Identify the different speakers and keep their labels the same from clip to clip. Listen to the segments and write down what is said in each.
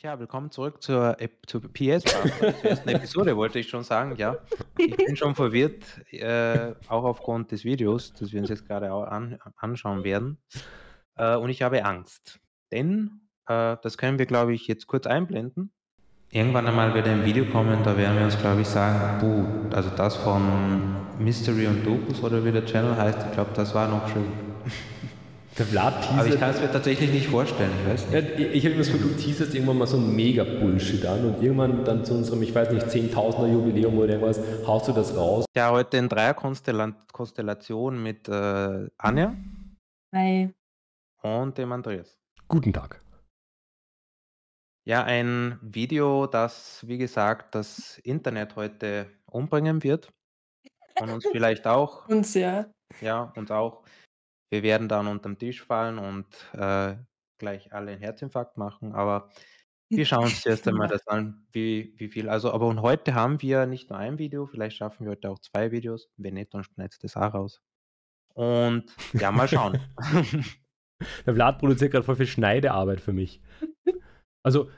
Speaker 1: Tja, willkommen zurück zur, Ep zur PS ersten Episode, wollte ich schon sagen, ja. Ich bin schon verwirrt, äh, auch aufgrund des Videos, das wir uns jetzt gerade an, anschauen werden. Äh, und ich habe Angst, denn, äh, das können wir, glaube ich, jetzt kurz einblenden. Irgendwann einmal wird ein Video kommen, da werden wir uns, glaube ich, sagen, buh, also das von Mystery und Dokus oder wie der Channel heißt, ich glaube, das war noch schön.
Speaker 2: Der Vlad teasert.
Speaker 1: Aber ich kann es mir tatsächlich nicht vorstellen, ich weiß
Speaker 2: nicht. Ja, ich habe immer das Gefühl, du teaserst irgendwann mal so ein Mega-Bullshit an und irgendwann dann zu unserem, ich weiß nicht, 10.000er Jubiläum oder irgendwas, haust du das raus.
Speaker 1: Ja, heute in Dreierkonstellation mit äh, Anja.
Speaker 3: Hi.
Speaker 1: Und dem Andreas.
Speaker 2: Guten Tag.
Speaker 1: Ja, ein Video, das, wie gesagt, das Internet heute umbringen wird. Und uns vielleicht auch.
Speaker 3: Uns, ja.
Speaker 1: Ja, und auch. Wir werden dann unterm Tisch fallen und äh, gleich alle einen Herzinfarkt machen, aber wir schauen uns zuerst einmal das an, wie, wie viel. Also, aber und heute haben wir nicht nur ein Video, vielleicht schaffen wir heute auch zwei Videos. Wenn nicht, dann schneidet das auch raus. Und ja, mal schauen.
Speaker 2: Der Vlad produziert gerade voll viel Schneidearbeit für mich. Also,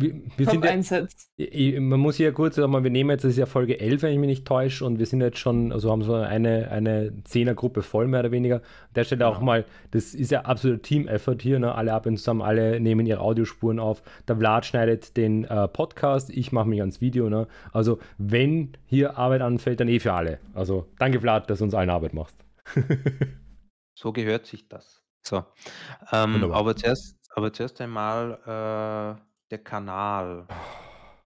Speaker 2: wir, wir sind ja, man muss hier kurz sagen, wir nehmen jetzt, das ist ja Folge 11, wenn ich mich nicht täusche, und wir sind jetzt schon, also haben so eine, eine Zehnergruppe voll, mehr oder weniger. An der Stelle genau. auch mal, das ist ja absoluter Team-Effort hier, ne? alle arbeiten zusammen, alle nehmen ihre Audiospuren auf. Der Vlad schneidet den äh, Podcast, ich mache mich ans Video. Ne? Also, wenn hier Arbeit anfällt, dann eh für alle. Also, danke Vlad, dass du uns allen Arbeit machst.
Speaker 1: so gehört sich das. So, ähm, aber, zuerst, aber zuerst einmal äh, der Kanal.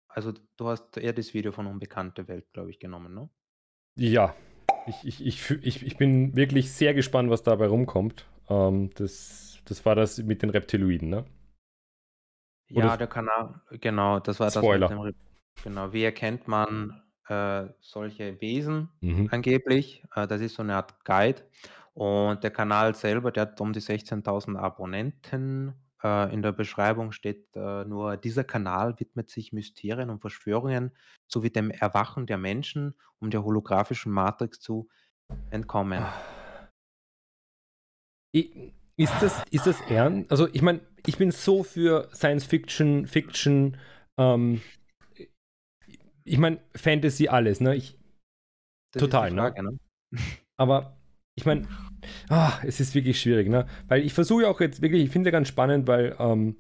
Speaker 1: Also, du hast eher das Video von Unbekannte Welt, glaube ich, genommen, ne?
Speaker 2: Ja. Ich, ich, ich, ich, ich bin wirklich sehr gespannt, was dabei rumkommt. Ähm, das, das war das mit den Reptiloiden, ne?
Speaker 1: Ja, der Kanal, genau, das war
Speaker 2: Spoiler.
Speaker 1: das mit dem Rep Genau, wie erkennt man äh, solche Wesen mhm. angeblich? Äh, das ist so eine Art Guide. Und der Kanal selber, der hat um die 16.000 Abonnenten äh, in der Beschreibung steht äh, nur, dieser Kanal widmet sich Mysterien und Verschwörungen sowie dem Erwachen der Menschen, um der holographischen Matrix zu entkommen.
Speaker 2: Ist das, ist das ernst? Also ich meine, ich bin so für Science Fiction, Fiction, ähm, ich meine, Fantasy alles, ne? Ich, total, ne? Frage, ne? Aber ich meine, ah, es ist wirklich schwierig, ne? Weil ich versuche auch jetzt wirklich, ich finde es ja ganz spannend, weil ähm,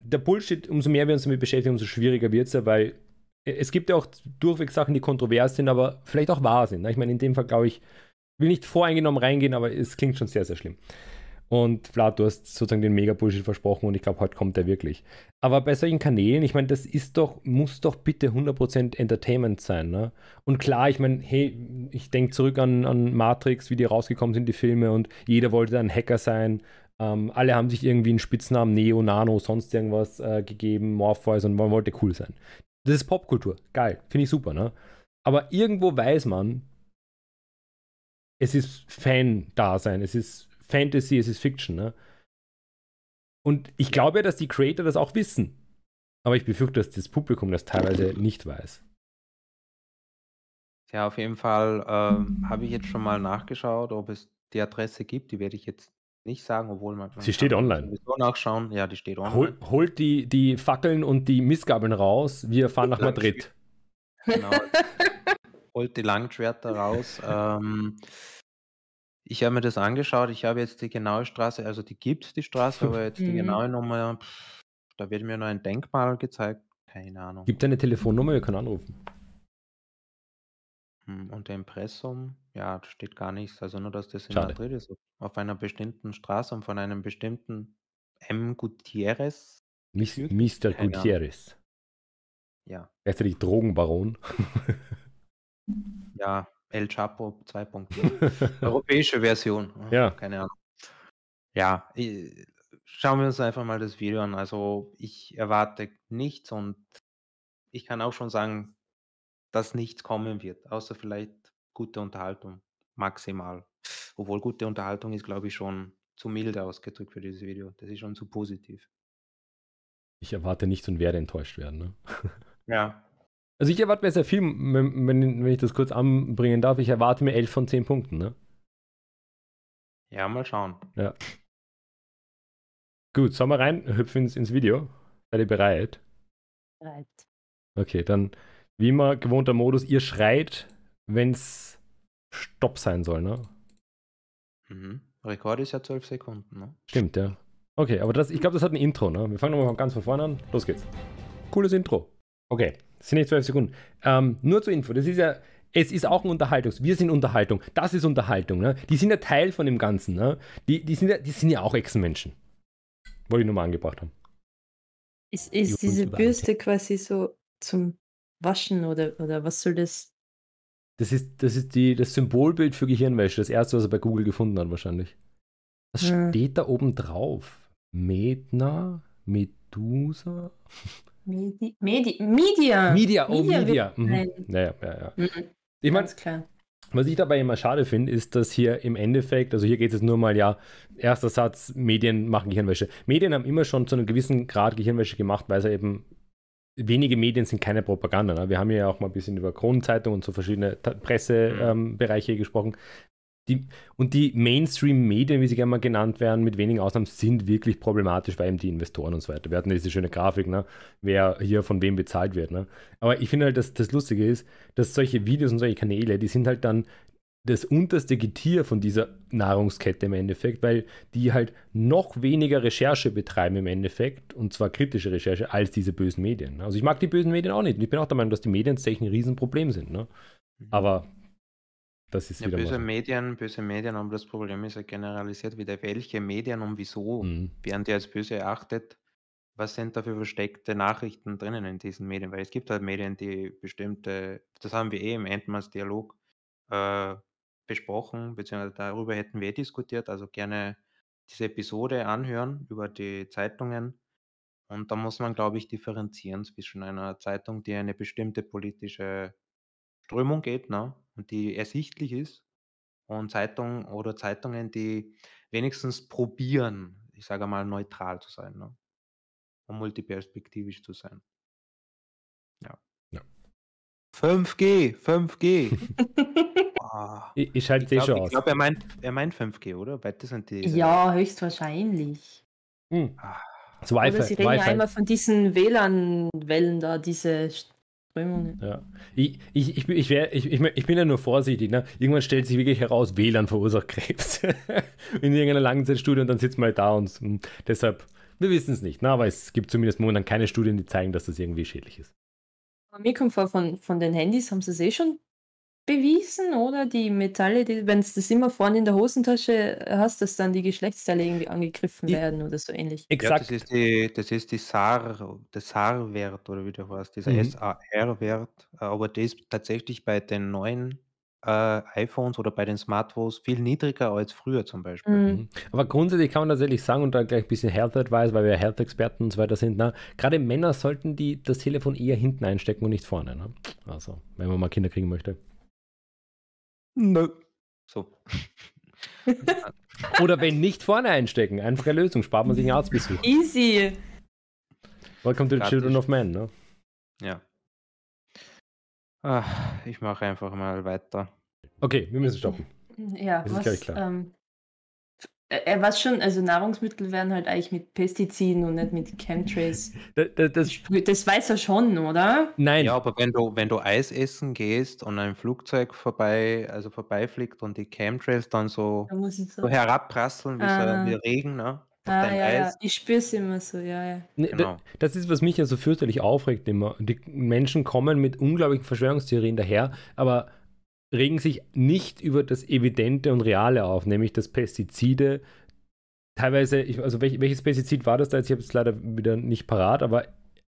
Speaker 2: der Bullshit, umso mehr wir uns damit beschäftigen, umso schwieriger wird es ja, weil es gibt ja auch durchweg Sachen, die kontrovers sind, aber vielleicht auch wahr sind. Ne? Ich meine, in dem Fall glaube ich, will nicht voreingenommen reingehen, aber es klingt schon sehr, sehr schlimm. Und Vlad, du hast sozusagen den Mega-Bullshit versprochen und ich glaube, heute kommt der wirklich. Aber bei solchen Kanälen, ich meine, das ist doch, muss doch bitte 100% Entertainment sein. Ne? Und klar, ich meine, hey, ich denke zurück an, an Matrix, wie die rausgekommen sind, die Filme, und jeder wollte ein Hacker sein. Ähm, alle haben sich irgendwie einen Spitznamen, Neo, Nano, sonst irgendwas äh, gegeben, Morpheus und man wollte cool sein. Das ist Popkultur. Geil. Finde ich super, ne? Aber irgendwo weiß man, es ist Fan-Dasein, es ist Fantasy, es ist Fiction. Ne? Und ich glaube ja, dass die Creator das auch wissen. Aber ich befürchte, dass das Publikum das teilweise nicht weiß.
Speaker 1: Ja, auf jeden Fall äh, habe ich jetzt schon mal nachgeschaut, ob es die Adresse gibt. Die werde ich jetzt nicht sagen, obwohl man.
Speaker 2: Sie steht online.
Speaker 1: Sowieso nachschauen. Ja, die steht online.
Speaker 2: Hol, holt die, die Fackeln und die Missgabeln raus. Wir fahren nach Madrid.
Speaker 1: Genau. holt die Langschwerter raus. Ähm, ich habe mir das angeschaut. Ich habe jetzt die genaue Straße, also die gibt die Straße, aber jetzt die mhm. genaue Nummer, pff, da wird mir nur ein Denkmal gezeigt. Keine Ahnung.
Speaker 2: Gibt eine Telefonnummer, wir können anrufen.
Speaker 1: Hm, unter Impressum, ja, da steht gar nichts. Also nur, dass das in Schade. Madrid ist. Auf einer bestimmten Straße und von einem bestimmten M. Gutierrez.
Speaker 2: Mis Mr. Gutierrez.
Speaker 1: Ja.
Speaker 2: Er ist ja die Drogenbaron.
Speaker 1: Ja, El Chapo 2.0. Europäische Version.
Speaker 2: Ja.
Speaker 1: Keine Ahnung. Ja, schauen wir uns einfach mal das Video an. Also ich erwarte nichts und ich kann auch schon sagen, dass nichts kommen wird, außer vielleicht gute Unterhaltung. Maximal. Obwohl gute Unterhaltung ist, glaube ich, schon zu milde ausgedrückt für dieses Video. Das ist schon zu positiv.
Speaker 2: Ich erwarte nichts und werde enttäuscht werden. Ne?
Speaker 1: Ja,
Speaker 2: also ich erwarte mir sehr viel, wenn, wenn ich das kurz anbringen darf. Ich erwarte mir 11 von 10 Punkten, ne?
Speaker 1: Ja, mal schauen.
Speaker 2: Ja. Gut, sollen wir rein, hüpfen ins, ins Video? Seid ihr bereit?
Speaker 3: Bereit.
Speaker 2: Okay, dann wie immer gewohnter Modus, ihr schreit, wenn es Stopp sein soll, ne?
Speaker 1: Mhm. Rekord ist ja 12 Sekunden, ne?
Speaker 2: Stimmt, ja. Okay, aber das, ich glaube, das hat ein Intro, ne? Wir fangen nochmal ganz von vorne an. Los geht's. Cooles Intro. Okay, das sind nicht 12 Sekunden. Ähm, nur zur Info, das ist ja, es ist auch ein Unterhaltungs... Wir sind Unterhaltung. Das ist Unterhaltung, ne? Die sind ja Teil von dem Ganzen, ne? Die, die, sind, ja, die sind ja auch Echsenmenschen. Wollte ich nur mal angebracht haben.
Speaker 3: Ist, ist diese Bürste quasi so zum Waschen oder, oder was soll das?
Speaker 2: Das ist, das ist die, das Symbolbild für Gehirnwäsche, das erste, was er bei Google gefunden hat, wahrscheinlich. Was
Speaker 3: Hm.
Speaker 2: steht da oben drauf? Medna? Medusa?
Speaker 3: Medi Medi Media.
Speaker 2: Media, oh
Speaker 3: Media
Speaker 2: Media. Mhm.
Speaker 3: sein.
Speaker 2: Ja, ja.
Speaker 3: Mhm,
Speaker 2: Ich meine, was ich dabei immer schade finde, ist, dass hier im Endeffekt, also hier geht es nur mal, ja, erster Satz, Medien machen Gehirnwäsche. Medien haben immer schon zu einem gewissen Grad Gehirnwäsche gemacht, weil sie eben wenige Medien sind keine Propaganda. Ne? Wir haben ja auch mal ein bisschen über Kronenzeitung und so verschiedene Pressebereiche ähm, gesprochen. Die, und die Mainstream-Medien, wie sie gerne mal genannt werden, mit wenigen Ausnahmen, sind wirklich problematisch, weil eben die Investoren und so weiter. Wir hatten diese schöne Grafik, ne? wer hier von wem bezahlt wird. Ne? Aber ich finde halt, dass das Lustige ist, dass solche Videos und solche Kanäle, die sind halt dann das unterste Getier von dieser Nahrungskette im Endeffekt, weil die halt noch weniger Recherche betreiben im Endeffekt, und zwar kritische Recherche, als diese bösen Medien. Also ich mag die bösen Medien auch nicht. Und ich bin auch der Meinung, dass die Medien tatsächlich ein Riesenproblem sind. Ne? Aber das ist
Speaker 1: Ja,
Speaker 2: wieder
Speaker 1: böse Medien, böse Medien, aber das Problem ist ja generalisiert wieder, welche Medien und wieso
Speaker 2: so. Mhm.
Speaker 1: werden die als böse erachtet? Was sind da für versteckte Nachrichten drinnen in diesen Medien? Weil es gibt halt Medien, die bestimmte, das haben wir eh im Endmaß-Dialog äh, besprochen, beziehungsweise darüber hätten wir eh diskutiert, also gerne diese Episode anhören über die Zeitungen. Und da muss man, glaube ich, differenzieren zwischen einer Zeitung, die eine bestimmte politische Strömung geht, ne, und die ersichtlich ist, und Zeitung oder Zeitungen, die wenigstens probieren, ich sage mal, neutral zu sein, ne? Und multiperspektivisch zu sein. Ja.
Speaker 2: Ja.
Speaker 1: 5G, 5G. Boah.
Speaker 2: Ich, ich
Speaker 1: Ich
Speaker 2: es eh schon
Speaker 1: glaube,
Speaker 2: aus.
Speaker 1: glaub, er, meint, er meint 5G, oder? Beide sind die.
Speaker 3: ja, höchstwahrscheinlich.
Speaker 2: Hm.
Speaker 1: Ah,
Speaker 2: Das
Speaker 3: Oder sie reden ja
Speaker 2: Wi-Fi.
Speaker 3: einmal von diesen WLAN-Wellen da, diese.
Speaker 2: Ja. Ich, ich, ich, wär, ich, ich, bin ja nur vorsichtig. Ne? Irgendwann stellt sich wirklich heraus, WLAN verursacht Krebs. In irgendeiner Langzeitstudie und dann sitzt man halt da und hm, deshalb, wir wissen es nicht. Ne? Aber es gibt zumindest momentan keine Studien, die zeigen, dass das irgendwie schädlich ist.
Speaker 3: Mir kommt vor, von, von den Handys haben sie es eh schon bewiesen, oder? Die Metalle, die, wenn du das immer vorne in der Hosentasche hast, dass dann die Geschlechtsteile irgendwie angegriffen
Speaker 2: Ich-
Speaker 3: werden oder so ähnlich.
Speaker 1: ja,
Speaker 2: Exakt.
Speaker 1: das ist die, das ist die SAR, der SAR-Wert oder wie der heißt, dieser
Speaker 2: Mhm.
Speaker 1: SAR-Wert. äh, Aber der ist tatsächlich bei den neuen äh, iPhones oder bei den Smartphones viel niedriger als früher zum Beispiel.
Speaker 3: Mhm.
Speaker 2: Mhm. Aber grundsätzlich kann man tatsächlich sagen, und da gleich ein bisschen Health Advice, weil wir Health-Experten und so weiter sind, ne? gerade Männer sollten die das Telefon eher hinten einstecken und nicht vorne. Ne? Also, wenn man mal Kinder kriegen möchte.
Speaker 1: Nö. So.
Speaker 2: Oder wenn nicht vorne einstecken, einfache Lösung, spart man sich einen Arztbesuch.
Speaker 3: Easy.
Speaker 2: Welcome to the
Speaker 1: Praktisch.
Speaker 2: Children of Men. Ne?
Speaker 1: Ja. Ah, ich mache einfach mal weiter.
Speaker 2: Okay, wir müssen stoppen.
Speaker 3: Ja,
Speaker 2: Das ist, glaub ich,
Speaker 3: was,
Speaker 2: klar.
Speaker 3: ähm, er er weiß schon, also Nahrungsmittel werden halt eigentlich mit Pestiziden und nicht mit Chemtrails.
Speaker 2: Das, das, das,
Speaker 3: weiß er schon, oder?
Speaker 2: nein,
Speaker 1: Ja, aber wenn du, wenn du Eis essen gehst und ein Flugzeug vorbei, also vorbeifliegt und die Chemtrails dann so,
Speaker 3: Da muss ich so.
Speaker 1: so herabprasseln wie,
Speaker 3: Ah.
Speaker 1: so, wie Regen, ne?
Speaker 3: Ah, ja, ja. Ich spüre es immer so, ja, ja.
Speaker 2: ne,
Speaker 1: Genau.
Speaker 2: da- das ist, was mich ja so fürchterlich aufregt immer. Die Menschen kommen mit unglaublichen Verschwörungstheorien daher, aber regen sich nicht über das Evidente und Reale auf, nämlich dass Pestizide teilweise, also welch, welches Pestizid war das da jetzt? Ich habe es leider wieder nicht parat, aber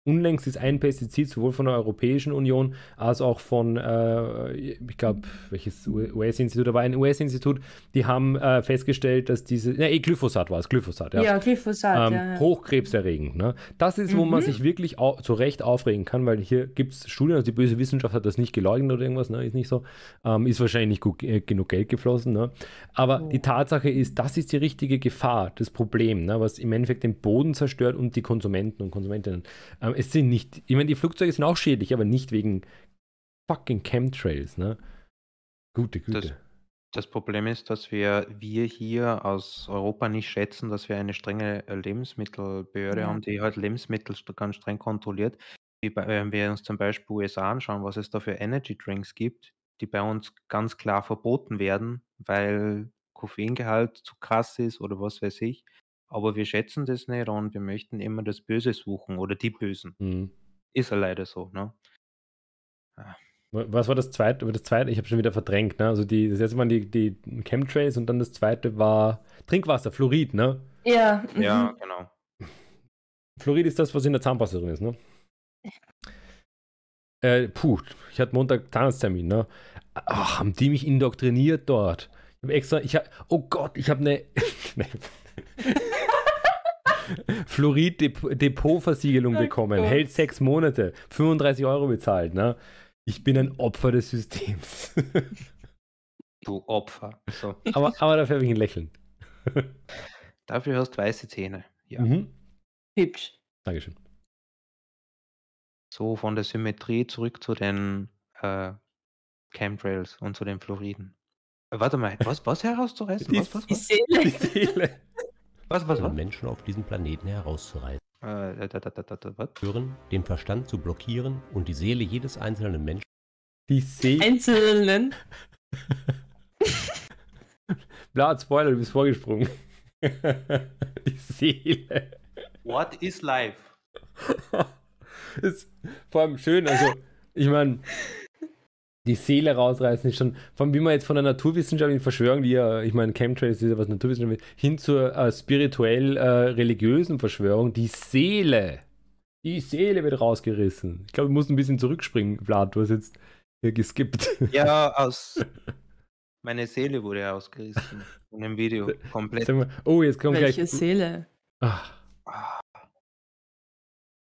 Speaker 2: unlängst ist ein Pestizid sowohl von der Europäischen Union als auch von, äh, ich glaube, welches US-Institut, da war ein US-Institut, die haben äh, festgestellt, dass diese, ne, eh, Glyphosat war es, Glyphosat,
Speaker 3: Ja,
Speaker 2: ja.
Speaker 3: Glyphosat,
Speaker 2: Ähm,
Speaker 3: ja.
Speaker 2: Hochkrebserregend. Ne? Das ist, wo man
Speaker 3: Mhm.
Speaker 2: sich wirklich au zu Recht aufregen kann, weil hier gibt es Studien, also die böse Wissenschaft hat das nicht geleugnet oder irgendwas, ne? ist nicht so. Ähm, ist wahrscheinlich nicht gut, äh, genug Geld geflossen. Ne? Aber
Speaker 3: Oh.
Speaker 2: die Tatsache ist, das ist die richtige Gefahr, das Problem, ne? was im Endeffekt den Boden zerstört und die Konsumenten und Konsumentinnen. Ähm, es sind nicht, ich meine, die Flugzeuge sind auch schädlich, aber nicht wegen fucking Chemtrails. Ne? Gute Güte.
Speaker 1: Das Problem ist, dass wir wir hier aus Europa nicht schätzen, dass wir eine strenge, äh, Lebensmittelbehörde
Speaker 3: Ja.
Speaker 1: haben, die halt Lebensmittel ganz streng kontrolliert. Wenn wir uns zum Beispiel USA anschauen, was es da für Energy Drinks gibt, die bei uns ganz klar verboten werden, weil Koffeingehalt zu krass ist oder was weiß ich. Aber wir schätzen das nicht und wir möchten immer das Böse suchen oder die Bösen.
Speaker 2: Mhm.
Speaker 1: Ist ja leider so, ne?
Speaker 2: Was war das zweite? Das zweite, ich habe schon wieder verdrängt, ne? Also die, das erste waren die, die Chemtrails und dann das zweite war Trinkwasser, Fluorid, ne?
Speaker 3: Ja, mhm.
Speaker 1: Ja, genau.
Speaker 2: Fluorid ist das, was in der Zahnpasta drin ist, ne? Äh, puh, ich hatte Montag Zahnarzttermin, ne? Ach, haben die mich indoktriniert dort? Ich habe extra, ich habe, oh Gott, ich habe eine Fluorid-Depot-Versiegelung
Speaker 3: Oh
Speaker 2: bekommen,
Speaker 3: Gott.
Speaker 2: hält sechs Monate, 35 Euro bezahlt, ne? Ich bin ein Opfer des Systems.
Speaker 1: Du Opfer. So.
Speaker 2: aber, aber dafür habe ich ein Lächeln.
Speaker 1: Dafür hast du weiße Zähne. Ja.
Speaker 2: Mhm.
Speaker 3: hübsch.
Speaker 2: Dankeschön.
Speaker 1: So von der Symmetrie zurück zu den äh, Chemtrails und zu den Fluoriden. Äh, Warte mal, was, was herauszureißen?
Speaker 2: Die-
Speaker 1: Was, was,
Speaker 3: Die
Speaker 1: was?
Speaker 3: Seele.
Speaker 2: Die Seele.
Speaker 1: Was, was, was?
Speaker 4: Menschen auf diesem Planeten herauszureißen,
Speaker 1: Äh, da, da, da, da, da, was?
Speaker 4: hören, den Verstand zu blockieren und die Seele jedes einzelnen Menschen
Speaker 2: Die Seele.
Speaker 3: Einzelnen.
Speaker 2: Bla, Spoiler, du bist vorgesprungen. Die Seele.
Speaker 1: What is life?
Speaker 2: ist vor allem schön, also ich meine, die Seele rausreißen ist schon, allem wie man jetzt von der naturwissenschaftlichen Verschwörung, die ja, ich meine, Chemtrails ist ja was Naturwissenschaftliches, hin zur äh, spirituell-religiösen Verschwörung, die Seele, die Seele wird rausgerissen. Ich glaube, ich muss ein bisschen zurückspringen, Vlad, du hast jetzt hier geskippt.
Speaker 1: Ja, aus. Meine Seele wurde ausgerissen in dem Video. Komplett.
Speaker 2: Mal, oh, jetzt kommt
Speaker 3: Welche
Speaker 2: gleich.
Speaker 3: Seele?
Speaker 2: Ah,
Speaker 1: Ah.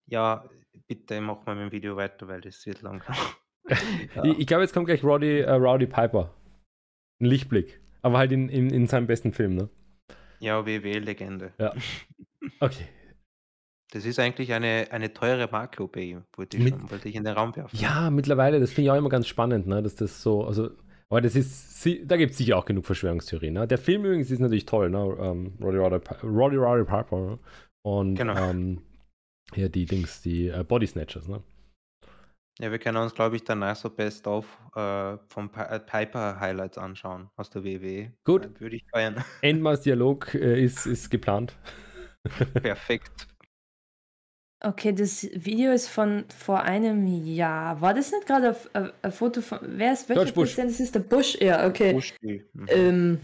Speaker 1: Ja, bitte mach mal mit dem Video weiter, weil das wird lang. Ja.
Speaker 2: Ich, ich glaube, jetzt kommt gleich Roddy, äh, Rowdy Piper. Ein Lichtblick. Aber halt in, in, in seinem besten Film, ne?
Speaker 1: Ja, WW-Legende.
Speaker 2: Okay.
Speaker 1: Das ist eigentlich eine, eine teure Makro bei ihm, wollte ich,
Speaker 2: Mit-
Speaker 1: schon, wollte ich in den Raum werfen.
Speaker 2: Ja, mittlerweile, das finde ich auch immer ganz spannend, ne? Dass das so, also, aber das ist, da gibt es sicher auch genug Verschwörungstheorien. Ne? Der Film übrigens ist natürlich toll, ne? Ähm, Roddy Roddy Pi- Roddy Roddy Piper. Ne? Und
Speaker 1: Genau.
Speaker 2: ähm, ja, die Dings, die äh, Body Snatchers, ne?
Speaker 1: Ja, wir können uns, glaube ich, danach so Best of äh, vom Pi äh, Piper Highlights anschauen aus der WW.
Speaker 2: Gut.
Speaker 1: Äh, Würde ich feiern.
Speaker 2: Endmaß Dialog äh, ist, ist geplant.
Speaker 1: Perfekt.
Speaker 3: Okay, das Video ist von vor einem Jahr. War das nicht gerade ein, ein Foto von. Wer ist welcher
Speaker 2: George Bush.
Speaker 3: Präsident? Das ist der Bush, ja, okay.
Speaker 1: Buschki. Mhm.
Speaker 3: Ähm,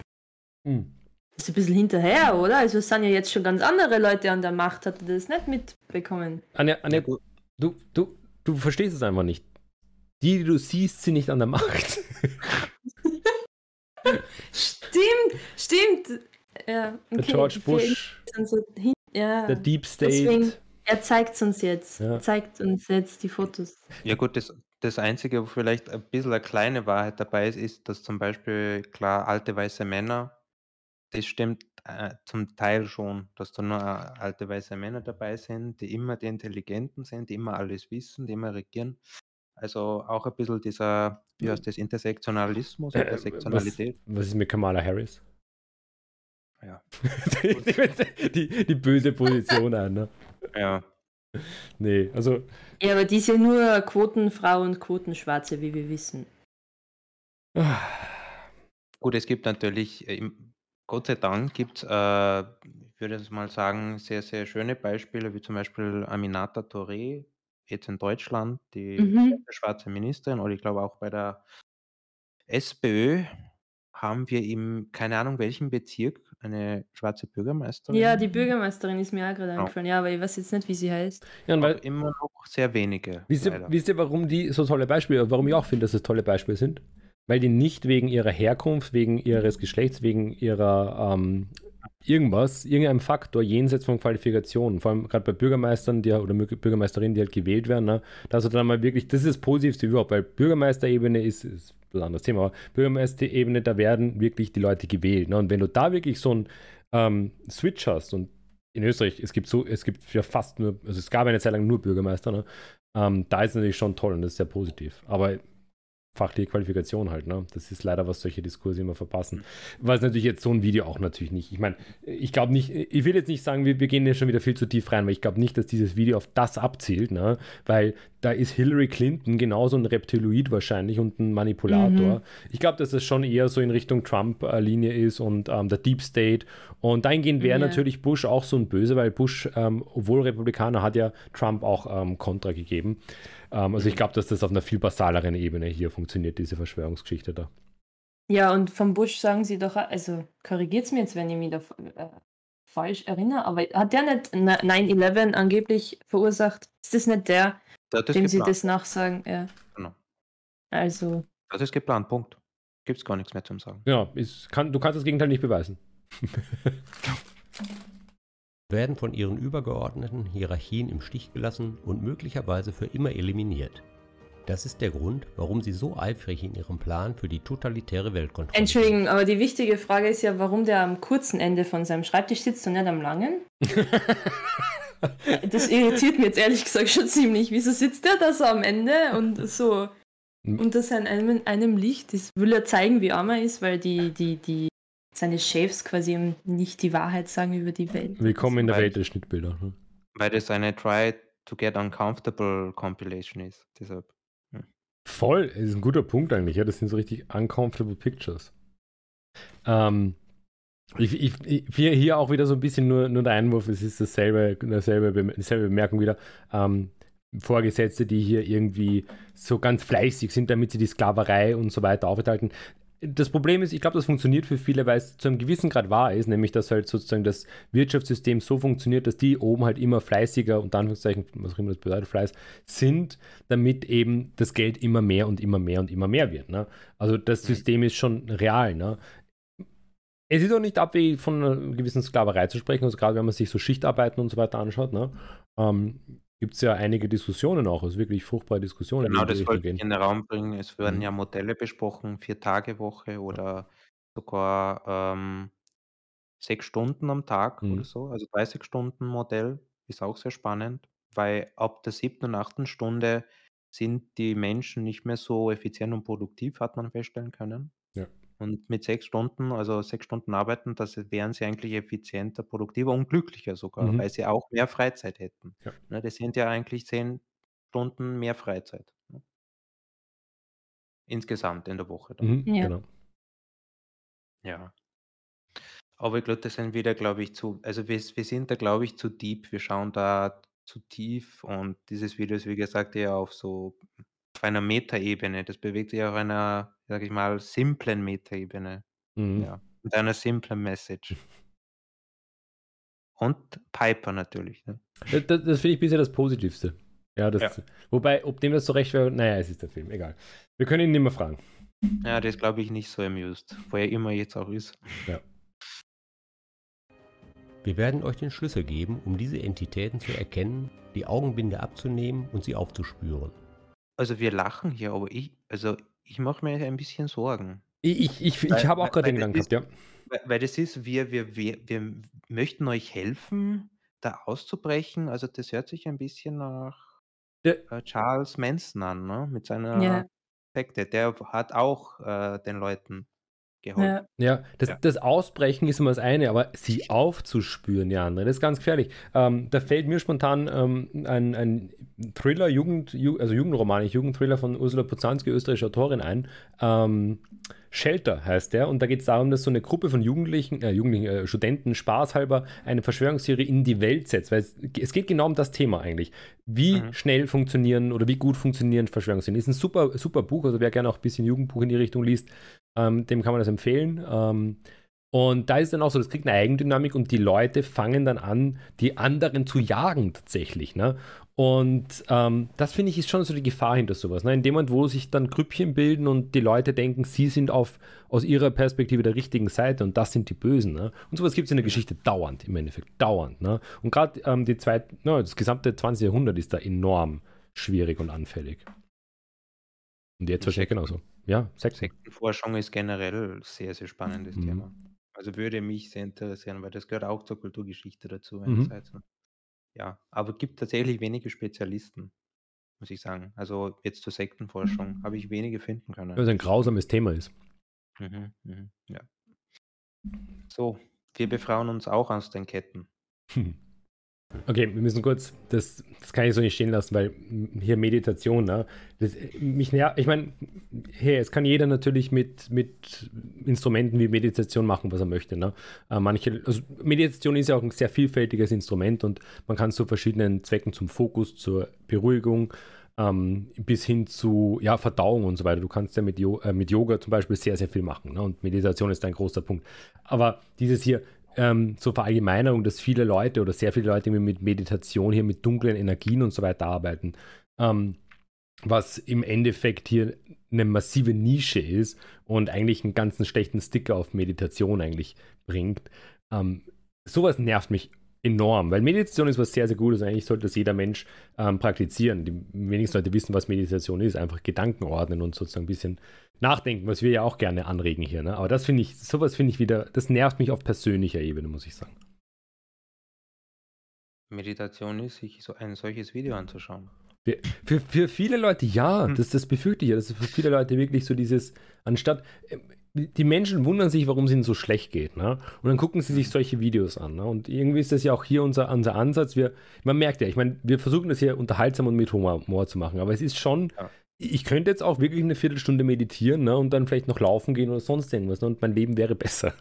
Speaker 2: Hm.
Speaker 3: ist ein bisschen hinterher, oder? Also es sind ja jetzt schon ganz andere Leute an der Macht. Hat er das nicht mitbekommen?
Speaker 2: Anja,
Speaker 1: Ja,
Speaker 2: Anja
Speaker 1: gut.
Speaker 2: du, du, du verstehst es einfach nicht. Die, die du siehst, sind nicht an der Macht.
Speaker 3: Stimmt, stimmt. Ja,
Speaker 2: Der
Speaker 3: okay,
Speaker 2: George Bush,
Speaker 3: So hin, ja,
Speaker 2: der Deep State.
Speaker 3: Deswegen- er zeigt uns jetzt.
Speaker 2: Ja.
Speaker 3: Er zeigt uns jetzt die Fotos.
Speaker 1: Ja gut, das, das Einzige, wo vielleicht ein bisschen eine kleine Wahrheit dabei ist, ist, dass zum Beispiel, klar, alte weiße Männer, das stimmt äh, zum Teil schon, dass da nur äh, alte weiße Männer dabei sind, die immer die Intelligenten sind, die immer alles wissen, die immer regieren. Also auch ein bisschen dieser, wie heißt das, Intersektionalismus,
Speaker 2: Äh,
Speaker 1: Intersektionalität.
Speaker 2: Was ist mit Kamala Harris?
Speaker 1: Ja.
Speaker 2: die, die böse Position an, ne?
Speaker 1: Ja.
Speaker 2: Nee, also
Speaker 3: Ja, aber die ist ja nur Quotenfrau und Quotenschwarze, wie wir wissen.
Speaker 1: Gut, es gibt natürlich, Gott sei Dank gibt es, äh, ich würde jetzt mal sagen, sehr, sehr schöne Beispiele, wie zum Beispiel Aminata Touré, jetzt in Deutschland, die
Speaker 3: Mhm.
Speaker 1: schwarze Ministerin, oder ich glaube auch bei der SPÖ haben wir im, keine Ahnung welchem Bezirk, eine schwarze Bürgermeisterin.
Speaker 3: Ja, die Bürgermeisterin ist mir auch gerade
Speaker 1: Genau.
Speaker 3: eingefallen. Ja, aber ich weiß jetzt nicht, wie sie heißt.
Speaker 2: ja, weil,
Speaker 1: immer noch sehr wenige.
Speaker 2: wisst, ihr, wisst ihr, warum die so tolle Beispiele, warum ich auch finde, dass es tolle Beispiele sind? Weil die nicht wegen ihrer Herkunft, wegen ihres Geschlechts, wegen ihrer ähm, irgendwas, irgendeinem Faktor jenseits von Qualifikationen, vor allem gerade bei Bürgermeistern die, oder Bürgermeisterinnen, die halt gewählt werden, ne, dass dann mal wirklich, das ist das Positivste überhaupt, weil Bürgermeisterebene ist, ist ein anderes Thema, aber Bürgermeisterebene, da werden wirklich die Leute gewählt. Ne? Und wenn du da wirklich so einen ähm, Switch hast und in Österreich, es gibt so, es gibt ja fast nur, also es gab eine Zeit lang nur Bürgermeister, ne? ähm, da ist es natürlich schon toll und das ist sehr positiv. Aber fachliche Qualifikation halt. Ne? Das ist leider, was solche Diskurse immer verpassen. Was natürlich jetzt so ein Video auch natürlich nicht. Ich meine, ich glaube nicht, ich will jetzt nicht sagen, wir, wir gehen hier schon wieder viel zu tief rein, weil ich glaube nicht, dass dieses Video auf das abzielt, ne? weil da ist Hillary Clinton genauso ein Reptiloid wahrscheinlich und ein Manipulator. Mhm. Ich glaube, dass es schon eher so in Richtung Trump-Linie ist und ähm, der Deep State. Und dahingehend wäre ja. natürlich Bush auch so ein Böse, weil Bush, ähm, obwohl Republikaner, hat ja Trump auch ähm, Kontra gegeben. Ähm, also ich glaube, dass das auf einer viel basaleren Ebene hier funktioniert, diese Verschwörungsgeschichte da.
Speaker 3: Ja, und vom Bush sagen sie doch, also korrigiert es mir jetzt, wenn ich mich da äh, falsch erinnere, aber hat der nicht 9-11 angeblich verursacht? Ist das nicht der, das dem sie das nachsagen? Ja. Genau. Also.
Speaker 1: Das ist geplant, Punkt. Gibt es gar nichts mehr zum Sagen.
Speaker 2: Ja, ist, kann, du kannst das Gegenteil nicht beweisen.
Speaker 4: werden von ihren übergeordneten Hierarchien im Stich gelassen und möglicherweise für immer eliminiert. Das ist der Grund, warum sie so eifrig in ihrem Plan für die totalitäre Weltkontrolle
Speaker 3: Entschuldigung, aber die wichtige Frage ist ja, warum der am kurzen Ende von seinem Schreibtisch sitzt und nicht am langen. das irritiert mich jetzt ehrlich gesagt schon ziemlich. Wieso sitzt der da so am Ende und so unter seinem einem Licht? Das will er zeigen, wie arm er ist, weil die, die, die seine Chefs quasi nicht die Wahrheit sagen über die Welt.
Speaker 2: Willkommen in der Welt der Schnittbilder.
Speaker 1: Ne? Weil das eine Try to get uncomfortable Compilation ist. Deshalb.
Speaker 2: Hm. Voll, das ist ein guter Punkt eigentlich. Ja, das sind so richtig uncomfortable Pictures. Ähm, ich, ich, ich, hier auch wieder so ein bisschen nur, nur der Einwurf, es ist dasselbe, dasselbe, dieselbe Bemerkung wieder. Ähm, Vorgesetzte, die hier irgendwie so ganz fleißig sind, damit sie die Sklaverei und so weiter aufenthalten das Problem ist, ich glaube, das funktioniert für viele, weil es zu einem gewissen Grad wahr ist, nämlich dass halt sozusagen das Wirtschaftssystem so funktioniert, dass die oben halt immer fleißiger, und Anführungszeichen, was auch immer das bedeutet, Fleiß, sind, damit eben das Geld immer mehr und immer mehr und immer mehr wird. Ne? Also das System ist schon real. Ne? Es ist auch nicht abwegig, von einer gewissen Sklaverei zu sprechen, also gerade wenn man sich so Schichtarbeiten und so weiter anschaut. Ne? Ähm, gibt es ja einige Diskussionen auch, also wirklich fruchtbare Diskussionen.
Speaker 1: Genau, das wollte ich in den Raum bringen. Es werden mhm. ja Modelle besprochen, Vier-Tage-Woche oder sogar ähm, sechs Stunden am Tag mhm. oder so. Also 30 Stunden Modell ist auch sehr spannend, weil ab der siebten und achten Stunde sind die Menschen nicht mehr so effizient und produktiv, hat man feststellen können. Und mit sechs Stunden, also sechs Stunden arbeiten, das wären sie eigentlich effizienter, produktiver und glücklicher sogar, Mhm. weil sie auch mehr Freizeit hätten. Ja. Ne, das sind ja eigentlich zehn Stunden mehr Freizeit. Ne? Insgesamt in der Woche
Speaker 2: dann. Mhm, Ja. genau.
Speaker 1: Ja. Aber ich glaube, das sind wieder, glaube ich, zu, also wir, wir sind da, glaube ich, zu deep. Wir schauen da zu tief und dieses Video ist, wie gesagt, eher auf so auf einer Metaebene. Das bewegt sich auf einer, sage ich mal, simplen Metaebene. Mhm. Ja, mit einer simplen Message. Und Piper natürlich. Ne?
Speaker 2: Das, das finde ich bisher das Positivste. Ja, das, ja. Wobei, ob dem das so recht wäre, naja, es ist der Film, egal. Wir können ihn nicht mehr fragen.
Speaker 1: Ja, das glaube ich nicht so amused, wo er immer jetzt auch ist.
Speaker 2: Ja.
Speaker 4: Wir werden euch den Schlüssel geben, um diese Entitäten zu erkennen, die Augenbinde abzunehmen und sie aufzuspüren.
Speaker 1: Also wir lachen hier, aber ich, also ich mache mir ein bisschen Sorgen.
Speaker 2: Ich, ich, ich, habe auch gerade den Gedanken gehabt, ja.
Speaker 1: Weil, weil das ist, wir, wir, wir, wir möchten euch helfen, da auszubrechen. Also das hört sich ein bisschen nach ja. Äh, Charles Manson an, ne? Mit seiner ja. Sekte. Der hat auch äh, den Leuten geholfen.
Speaker 2: Ja, ja, das, ja. das Ausbrechen ist immer das eine, aber sie aufzuspüren, die andere, das ist ganz gefährlich. Ähm, da fällt mir spontan ähm, ein, ein Thriller, Jugend, also Jugendroman, Jugendthriller von Ursula Pozanski, österreichische Autorin ein. Ähm, Shelter heißt der und da geht es darum, dass so eine Gruppe von Jugendlichen, äh, Jugendlichen äh, Studenten spaßhalber eine Verschwörungstheorie in die Welt setzt, weil es, es geht genau um das Thema eigentlich. Wie mhm. schnell funktionieren oder wie gut funktionieren Verschwörungstheorien. Ist ein super, super Buch, also wer gerne auch ein bisschen Jugendbuch in die Richtung liest, ähm, dem kann man das empfehlen. Ähm, und da ist dann auch so, das kriegt eine Eigendynamik und die Leute fangen dann an, die anderen zu jagen tatsächlich. Ne? Und ähm, das finde ich ist schon so die Gefahr hinter sowas. Ne? In dem Moment, wo sich dann Grüppchen bilden und die Leute denken, sie sind auf, aus ihrer Perspektive der richtigen Seite und das sind die Bösen. Ne? Und sowas gibt es in der Geschichte dauernd, im Endeffekt, dauernd. Ne? Und gerade ähm, die zweite, no, das gesamte 20. Jahrhundert ist da enorm schwierig und anfällig. Und jetzt wahrscheinlich genauso. Ja,
Speaker 1: Sekten. Sektenforschung ist generell sehr, sehr spannendes mhm. Thema. Also würde mich sehr interessieren, weil das gehört auch zur Kulturgeschichte dazu. Mhm. Ja, aber es gibt tatsächlich wenige Spezialisten. muss ich sagen. Also jetzt zur Sektenforschung habe ich wenige finden können.
Speaker 2: Weil es ein grausames Thema ist.
Speaker 1: Mhm, mhm, ja. So, wir befreien uns auch aus den Ketten. Hm.
Speaker 2: Okay, wir müssen kurz, das, das kann ich so nicht stehen lassen, weil hier Meditation, ne? Das, mich nervt, ich meine, hey, es kann jeder natürlich mit, mit Instrumenten wie Meditation machen, was er möchte, ne? Äh, manche, also Meditation ist ja auch ein sehr vielfältiges Instrument und man kann zu verschiedenen Zwecken zum Fokus, zur Beruhigung, ähm, bis hin zu ja, Verdauung und so weiter. Du kannst ja mit, jo äh, mit Yoga zum Beispiel sehr, sehr viel machen. Ne? Und Meditation ist ein großer Punkt. Aber dieses hier, ähm, so Verallgemeinerung, dass viele Leute oder sehr viele Leute mit Meditation hier mit dunklen Energien und so weiter arbeiten, ähm, was im Endeffekt hier eine massive Nische ist und eigentlich einen ganzen schlechten Sticker auf Meditation eigentlich bringt. Ähm, sowas nervt mich enorm, weil Meditation ist was sehr, sehr Gutes. Eigentlich sollte das jeder Mensch ähm, praktizieren. Die wenigsten Leute wissen, was Meditation ist. Einfach Gedanken ordnen und sozusagen ein bisschen nachdenken, was wir ja auch gerne anregen hier. Ne? Aber das finde ich, sowas finde ich wieder, das nervt mich auf persönlicher Ebene, muss ich sagen.
Speaker 1: Meditation ist, sich so ein solches Video anzuschauen.
Speaker 2: Für, für, für viele Leute ja, hm. das, das befürchte ich ja. Das ist für viele Leute wirklich so dieses, anstatt, die Menschen wundern sich, warum es ihnen so schlecht geht. Ne? Und dann gucken sie sich solche Videos an. Ne? Und irgendwie ist das ja auch hier unser, unser Ansatz. Wir, man merkt ja, ich meine, wir versuchen das hier unterhaltsam und mit Humor zu machen. Aber es ist schon, ja. ich könnte jetzt auch wirklich eine Viertelstunde meditieren ne? und dann vielleicht noch laufen gehen oder sonst irgendwas. Ne? Und mein Leben wäre besser.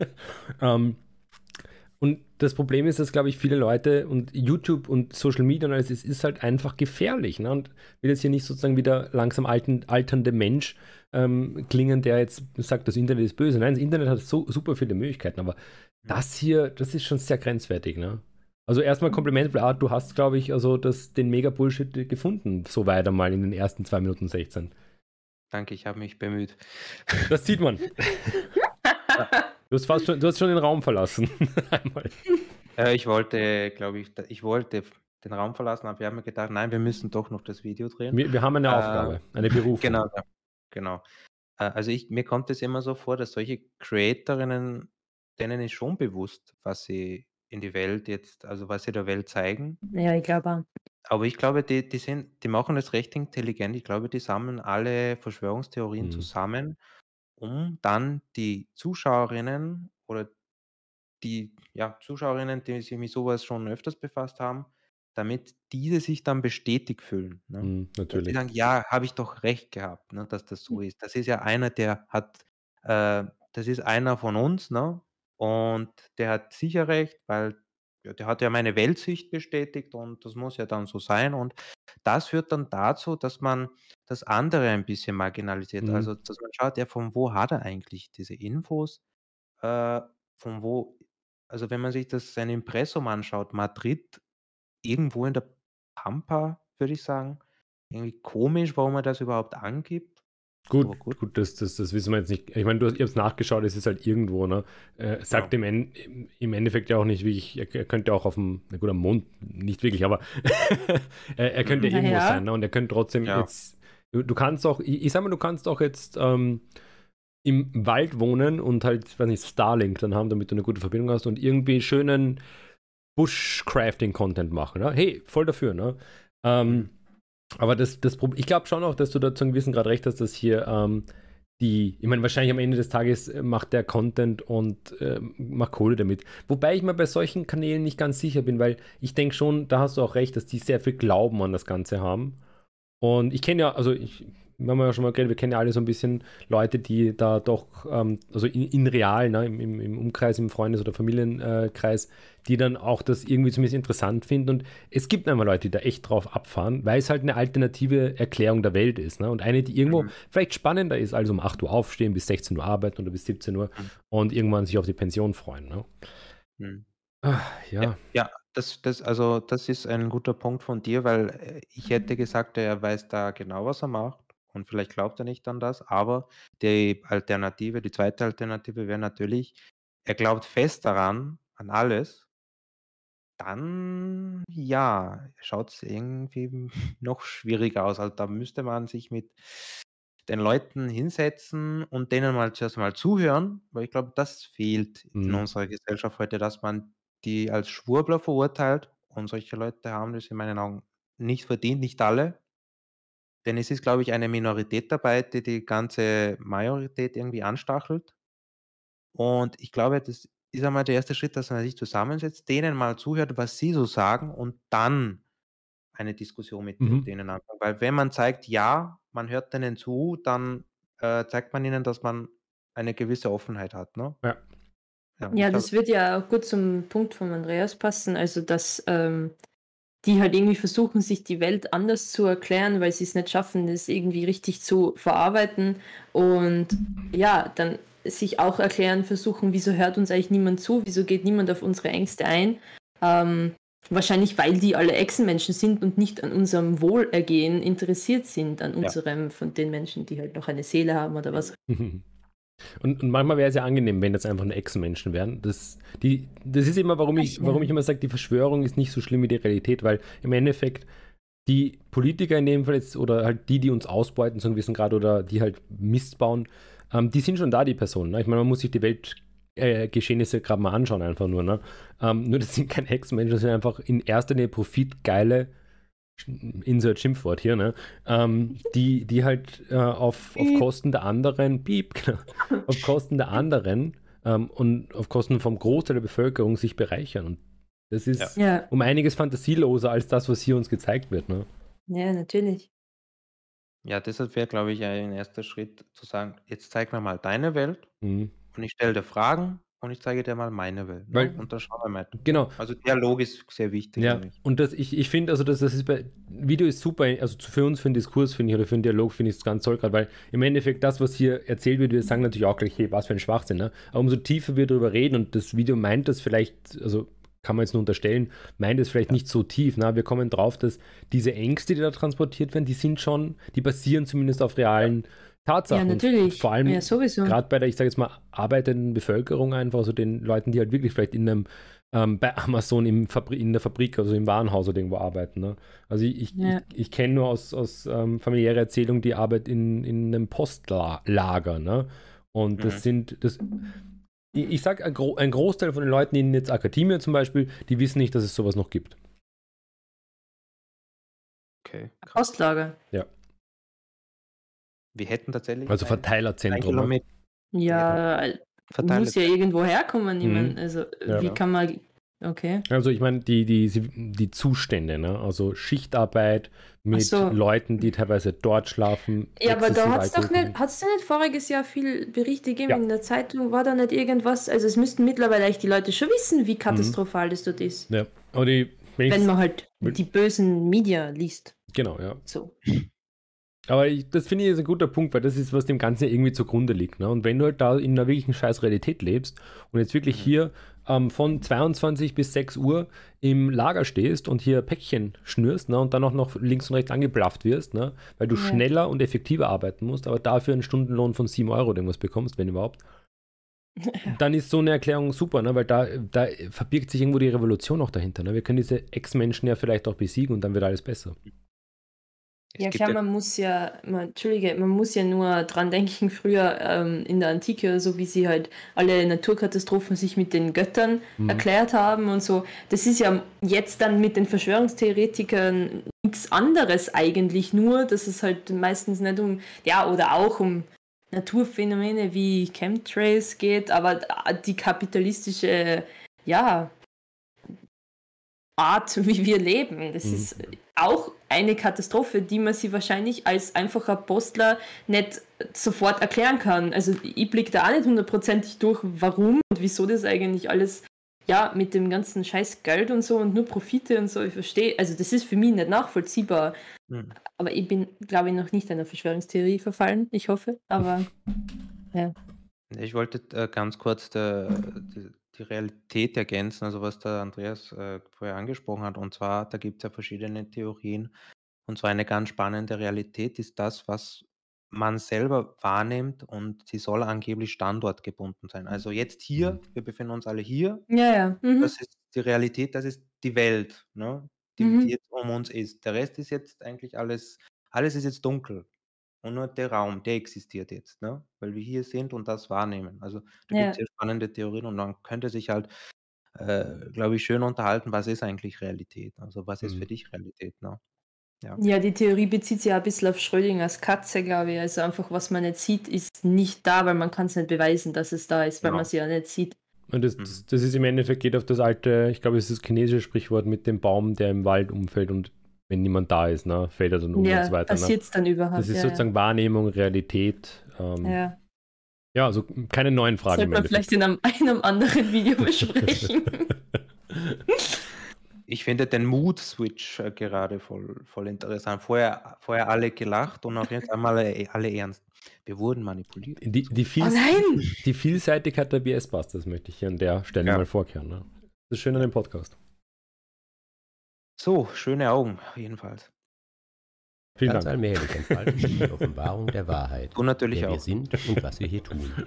Speaker 2: ähm, das Problem ist, dass, glaube ich, viele Leute und YouTube und Social Media und alles, es ist halt einfach gefährlich. Ne? Und will jetzt hier nicht sozusagen wieder langsam alten, alternde Mensch ähm, klingen, der jetzt sagt, das Internet ist böse. Nein, das Internet hat so super viele Möglichkeiten, aber das hier, das ist schon sehr grenzwertig. Ne? Also erstmal Kompliment, ah, du hast, glaube ich, also das, den Mega-Bullshit gefunden, so weiter mal in den ersten 2 Minuten 16.
Speaker 1: Danke, ich habe mich bemüht.
Speaker 2: Das sieht man. Du hast fast schon, du hast schon den Raum verlassen.
Speaker 1: äh, ich wollte, glaube ich, ich wollte den Raum verlassen, aber wir haben mir gedacht, nein, wir müssen doch noch das Video drehen.
Speaker 2: Wir, wir haben eine äh, Aufgabe, eine Berufung.
Speaker 1: Genau, genau. Äh, also ich, mir kommt es immer so vor, dass solche Creatorinnen, denen ist schon bewusst, was sie in die Welt jetzt, also was sie der Welt zeigen.
Speaker 3: Ja, ich glaube
Speaker 1: Aber ich glaube, die, die, sind, die machen das recht intelligent. Ich glaube, die sammeln alle Verschwörungstheorien mhm. zusammen um dann die Zuschauerinnen oder die ja, Zuschauerinnen, die sich mit sowas schon öfters befasst haben, damit diese sich dann bestätigt fühlen. Ne?
Speaker 2: Mhm, natürlich.
Speaker 1: sagen, ja, habe ich doch recht gehabt, ne, dass das so hm. ist. Das ist ja einer, der hat, äh, das ist einer von uns, ne? Und der hat sicher recht, weil der hat ja meine Weltsicht bestätigt und das muss ja dann so sein. Und das führt dann dazu, dass man das andere ein bisschen marginalisiert. Mhm. Also, dass man schaut, ja, von wo hat er eigentlich diese Infos? Äh, von wo, also wenn man sich das sein Impressum anschaut, Madrid, irgendwo in der Pampa, würde ich sagen. Irgendwie komisch, warum er das überhaupt angibt.
Speaker 2: Gut, gut, gut, das, das, das wissen wir jetzt nicht. Ich meine, du hast, ihr habt es nachgeschaut, es ist halt irgendwo, ne? Äh, sagt ja. im, en im Endeffekt ja auch nicht wirklich, er, er könnte auch auf dem, na gut, am Mond, nicht wirklich, aber er, er, könnte irgendwo ja. sein, ne? Und er könnte trotzdem ja. jetzt, du, du, kannst auch, ich, ich, sag mal, du kannst auch jetzt ähm, im Wald wohnen und halt, weiß nicht, Starlink dann haben, damit du eine gute Verbindung hast und irgendwie schönen Bushcrafting-Content machen, ne? Hey, voll dafür, ne? Ähm, mhm. Aber das, das ich glaube schon auch, dass du da zu einem gewissen Grad recht hast, dass hier ähm, die, ich meine, wahrscheinlich am Ende des Tages äh, macht der Content und äh, macht Kohle damit. Wobei ich mir bei solchen Kanälen nicht ganz sicher bin, weil ich denke schon, da hast du auch recht, dass die sehr viel Glauben an das Ganze haben. Und ich kenne ja, also ich, wir haben ja schon mal geredet, wir kennen ja alle so ein bisschen Leute, die da doch, ähm, also in, in real, ne, im, im, Umkreis, im Freundes- oder Familienkreis, die dann auch das irgendwie zumindest interessant finden. Und es gibt einmal Leute, die da echt drauf abfahren, weil es halt eine alternative Erklärung der Welt ist. Ne? Und eine, die irgendwo mhm. vielleicht spannender ist, als um 8 Uhr aufstehen, bis 16 Uhr arbeiten oder bis 17 Uhr mhm. und irgendwann sich auf die Pension freuen. Ne?
Speaker 1: Mhm. Ach, ja. ja. ja. Das, das, also das ist ein guter Punkt von dir, weil äh, ich hätte gesagt, er weiß da genau, was er macht und vielleicht glaubt er nicht an das, aber die Alternative, die zweite Alternative wäre natürlich, er glaubt fest daran, an alles, dann ja, schaut es irgendwie noch schwieriger aus. Also da müsste man sich mit den Leuten hinsetzen und denen mal zuerst mal zuhören, weil ich glaube, das fehlt in mhm. unserer Gesellschaft heute, dass man die als Schwurbler verurteilt und solche Leute haben das in meinen Augen nicht verdient, nicht alle, denn es ist, glaube ich, eine Minorität dabei, die die ganze Majorität irgendwie anstachelt. Und ich glaube, das ist einmal der erste Schritt, dass man sich zusammensetzt, denen mal zuhört, was sie so sagen und dann eine Diskussion mit
Speaker 2: Mhm.
Speaker 1: denen anfangen. Weil wenn man zeigt, ja, man hört denen zu, dann, äh, zeigt man ihnen, dass man eine gewisse Offenheit hat, ne?
Speaker 2: Ja.
Speaker 3: Ja, Ja, das wird ja auch gut zum Punkt von Andreas passen, also dass ähm, die halt irgendwie versuchen, sich die Welt anders zu erklären, weil sie es nicht schaffen, das irgendwie richtig zu verarbeiten und ja, dann sich auch erklären versuchen, wieso hört uns eigentlich niemand zu, wieso geht niemand auf unsere Ängste ein. Ähm, wahrscheinlich, weil die alle Echsenmenschen sind und nicht an unserem Wohlergehen interessiert sind, an unserem, ja. von den Menschen, die halt noch eine Seele haben oder was.
Speaker 2: Und, und manchmal wäre es ja angenehm, wenn das einfach nur Echsenmenschen wären. Das, die, das ist immer, warum ich, warum ich immer sage, die Verschwörung ist nicht so schlimm wie die Realität, weil im Endeffekt die Politiker in dem Fall jetzt oder halt die, die uns ausbeuten, so ein bisschen gerade oder die halt Mist bauen, ähm, die sind schon da, die Personen. Ne? Ich meine, man muss sich die Weltgeschehnisse äh, gerade mal anschauen, einfach nur. Ne? Ähm, nur das sind keine Hexenmenschen, das sind einfach in erster Linie profitgeile Insert Schimpfwort hier, ne? Ähm, die, die halt äh, auf, auf Kosten der anderen, piep, genau, auf Kosten der anderen ähm, und auf Kosten vom Großteil der Bevölkerung sich bereichern. Und das ist ja. um einiges fantasieloser als das, was hier uns gezeigt wird, ne?
Speaker 3: Ja, natürlich.
Speaker 1: Ja, deshalb wäre, glaube ich, ein erster Schritt zu sagen, jetzt zeig mir mal deine Welt mhm. und ich stelle dir Fragen und ich zeige dir mal meine Welt. Ne?
Speaker 2: Weil,
Speaker 1: und dann schauen wir mal.
Speaker 2: Genau.
Speaker 1: Also Dialog ist sehr wichtig.
Speaker 2: Ja, und das, ich, ich finde, also das, das ist bei Video ist super, also für uns, für den Diskurs finde ich, oder für den Dialog finde ich es ganz toll gerade, weil im Endeffekt das, was hier erzählt wird, wir sagen natürlich auch gleich, hey, was für ein Schwachsinn, ne? Aber umso tiefer wir darüber reden und das Video meint das vielleicht, also kann man jetzt nur unterstellen, meint es vielleicht ja. nicht so tief. Na, wir kommen drauf, dass diese Ängste, die da transportiert werden, die sind schon, die basieren zumindest auf realen ja Tatsachen.
Speaker 3: Ja, natürlich.
Speaker 2: vor allem
Speaker 3: ja,
Speaker 2: gerade bei der, ich sage jetzt mal, arbeitenden Bevölkerung einfach, also den Leuten, die halt wirklich vielleicht in einem ähm, bei Amazon im in der Fabrik, also im Warenhaus oder irgendwo arbeiten. Ne? Also ich, ich, ja. ich, ich kenne nur aus, aus ähm, familiärer Erzählung die Arbeit in, in einem Postlager. Ne? Und das mhm. sind, das, ich, ich sage, ein, Gro ein, Großteil von den Leuten in jetzt Akademie zum Beispiel, die wissen nicht, dass es sowas noch gibt.
Speaker 1: Okay.
Speaker 3: Postlager.
Speaker 2: Ja.
Speaker 1: Wir hätten tatsächlich.
Speaker 2: Also Verteilerzentrum.
Speaker 3: Ne? Ja, Verteiler muss ja irgendwo herkommen. Mhm. also, ja, wie ja. kann man. Okay.
Speaker 2: Also, ich meine, die, die, die Zustände, ne? also Schichtarbeit mit so. Leuten, die teilweise dort schlafen.
Speaker 3: Ja, aber da hat es doch nicht, hat es nicht voriges Jahr viel Berichte gegeben ja. in der Zeitung? War da nicht irgendwas? Also, es müssten mittlerweile eigentlich die Leute schon wissen, wie katastrophal mhm. das dort ist.
Speaker 2: Ja, aber die,
Speaker 3: wenn man halt die bösen Media liest.
Speaker 2: Genau, ja.
Speaker 3: So.
Speaker 2: Aber ich, das finde ich ist ein guter Punkt, weil das ist, was dem Ganzen irgendwie zugrunde liegt. Ne? Und wenn du halt da in einer wirklichen scheiß Realität lebst und jetzt wirklich mhm. hier ähm, von 22 bis 6 Uhr im Lager stehst und hier Päckchen schnürst ne? und dann auch noch links und rechts angeblafft wirst, ne? weil du ja. schneller und effektiver arbeiten musst, aber dafür einen Stundenlohn von 7 Euro irgendwas bekommst, wenn überhaupt. Dann ist so eine Erklärung super, ne? weil da, da verbirgt sich irgendwo die Revolution auch dahinter. Ne? Wir können diese Ex-Menschen ja vielleicht auch besiegen und dann wird alles besser.
Speaker 3: Es ja klar, man muss ja, man, Entschuldige, man muss ja nur dran denken, früher ähm, in der Antike, so wie sie halt alle Naturkatastrophen sich mit den Göttern mhm. erklärt haben und so. Das ist ja jetzt dann mit den Verschwörungstheoretikern nichts anderes eigentlich, nur dass es halt meistens nicht um, ja, oder auch um Naturphänomene wie Chemtrails geht, aber die kapitalistische, ja, Art, wie wir leben. Das mhm. ist auch eine Katastrophe, die man sich wahrscheinlich als einfacher Postler nicht sofort erklären kann. Also ich blicke da auch nicht hundertprozentig durch, warum und wieso das eigentlich alles, ja, mit dem ganzen scheiß Geld und so und nur Profite und so, ich verstehe, also das ist für mich nicht nachvollziehbar. Mhm. Aber ich bin, glaube ich, noch nicht einer Verschwörungstheorie verfallen, ich hoffe, aber ja.
Speaker 1: Ich wollte äh, ganz kurz der, der die Realität ergänzen, also was der Andreas äh, vorher angesprochen hat. Und zwar, da gibt es ja verschiedene Theorien. Und zwar eine ganz spannende Realität ist das, was man selber wahrnimmt und sie soll angeblich standortgebunden sein. Also jetzt hier, mhm. wir befinden uns alle hier,
Speaker 3: Ja, ja. Mhm.
Speaker 1: das ist die Realität, das ist die Welt, ne? die, die mhm. jetzt um uns ist. Der Rest ist jetzt eigentlich alles, alles ist jetzt dunkel. Und nur der Raum, der existiert jetzt, ne? Weil wir hier sind und das wahrnehmen. Also, da gibt es Ja. sehr spannende Theorien und man könnte sich halt, äh, glaube ich, schön unterhalten, was ist eigentlich Realität? Also, was ist für Mhm. dich Realität, ne?
Speaker 3: Ja. ja, die Theorie bezieht sich ja ein bisschen auf Schrödingers Katze, glaube ich. Also einfach, was man nicht sieht, ist nicht da, weil man kann es nicht beweisen, dass es da ist, weil genau. man es ja nicht sieht.
Speaker 2: Und das, mhm. das, ist im Endeffekt geht auf das alte, ich glaube, es ist das chinesische Sprichwort mit dem Baum, der im Wald umfällt und wenn niemand da ist, ne, fällt er dann um
Speaker 3: ja,
Speaker 2: und so weiter.
Speaker 3: Passiert es dann überhaupt.
Speaker 2: Das ist ja, sozusagen ja. Wahrnehmung, Realität. Ähm, ja. Ja, also keine neuen Fragen.
Speaker 3: Sollte man vielleicht in einem, einem anderen Video besprechen.
Speaker 1: ich finde den Mood-Switch äh, gerade voll, voll interessant. Vorher, vorher alle gelacht und auf jetzt einmal alle, alle ernst. Wir wurden manipuliert.
Speaker 2: Die, die, Viels oh die Vielseitigkeit der BS-Busters möchte ich hier an der Stelle ja. mal vorkehren. Ne? Das ist schön an dem Podcast.
Speaker 1: So, schöne Augen, jedenfalls.
Speaker 4: Vielen Ganz Dank. allmählich entfaltet sich die Offenbarung der Wahrheit.
Speaker 1: Und natürlich
Speaker 4: wer
Speaker 1: auch.
Speaker 4: wir sind und was wir hier tun.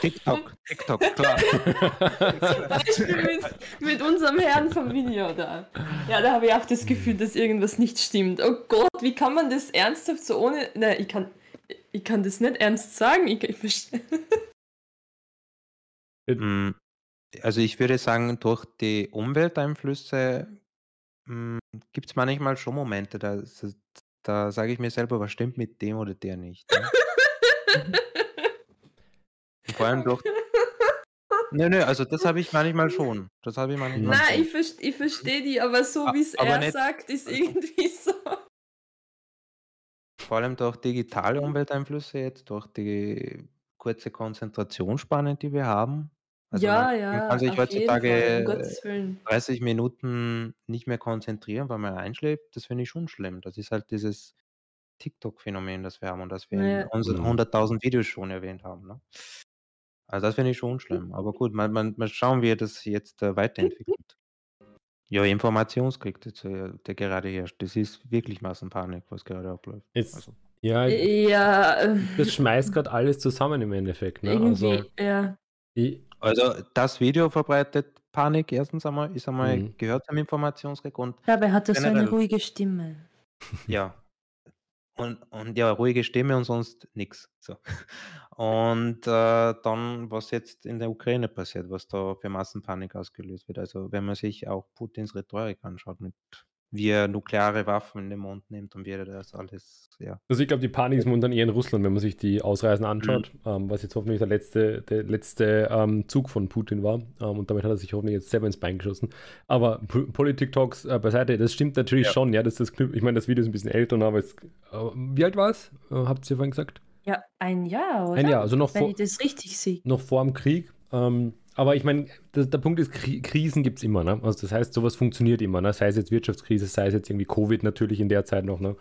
Speaker 1: TikTok, TikTok, klar.
Speaker 3: Zum Beispiel mit, mit unserem Herrn vom Video da. Ja, da habe ich auch das Gefühl, dass irgendwas nicht stimmt. Oh Gott, wie kann man das ernsthaft so ohne. Nein, ich kann, ich kann das nicht ernst sagen. Ich, ich verstehe.
Speaker 1: Hm, also ich würde sagen, durch die Umwelteinflüsse hm, gibt es manchmal schon Momente, da, da sage ich mir selber, was stimmt mit dem oder der nicht. Ne? Vor allem durch. Nö, nö, also das habe ich manchmal schon. Das habe ich manchmal
Speaker 3: Nein, ich, verste, ich verstehe die, aber so wie es er nicht, sagt, ist also irgendwie so.
Speaker 1: Vor allem durch digitale Umwelteinflüsse jetzt, durch die kurze Konzentrationsspanne, die wir haben. Also
Speaker 3: ja,
Speaker 1: man,
Speaker 3: ja.
Speaker 1: Man kann sich heutzutage Fall, 30 Minuten nicht mehr konzentrieren, weil man einschläft. Das finde ich schon schlimm. Das ist halt dieses TikTok-Phänomen, das wir haben und das wir ja. in unseren 100.000 Videos schon erwähnt haben. Ne? Also das finde ich schon schlimm. Aber gut, mal, mal, mal schauen, wie er das jetzt äh, weiterentwickelt. Ja, Informationskrieg, der, der gerade herrscht. Das ist wirklich Massenpanik, was gerade abläuft.
Speaker 2: Jetzt, also. Ja, ja, das schmeißt gerade alles zusammen im Endeffekt. Ne?
Speaker 3: Irgendwie, also, ja.
Speaker 1: Ich, also das Video verbreitet Panik erstens einmal, ist einmal mhm. gehört zum Informationskrieg und
Speaker 3: Dabei hat er so eine ruhige Stimme.
Speaker 1: Ja. Und, und ja, ruhige Stimme und sonst nichts. So. Und äh, dann, was jetzt in der Ukraine passiert, was da für Massenpanik ausgelöst wird. Also wenn man sich auch Putins Rhetorik anschaut mit wie er nukleare Waffen in den Mund nimmt und wie er das alles, ja.
Speaker 2: Also ich glaube, die Panik ist momentan eher in Russland, wenn man sich die Ausreisen anschaut, mhm. ähm, was jetzt hoffentlich der letzte, der letzte ähm, Zug von Putin war. Ähm, und damit hat er sich hoffentlich jetzt selber ins Bein geschossen. Aber Politik-Talks äh, beiseite, das stimmt natürlich ja. schon, ja, dass das ich meine, das Video ist ein bisschen älter, aber es, äh, wie alt war es? Äh, habt ihr vorhin gesagt?
Speaker 3: Ja, ein Jahr, oder?
Speaker 2: Ein Jahr, also noch
Speaker 3: wenn vor, ich das richtig sehe.
Speaker 2: Noch vor dem Krieg. Ähm, aber ich meine, der, Punkt ist, Krisen gibt es immer. Ne? Also das heißt, sowas funktioniert immer. Ne? Sei es jetzt Wirtschaftskrise, sei es jetzt irgendwie Covid natürlich in der Zeit noch. Ne?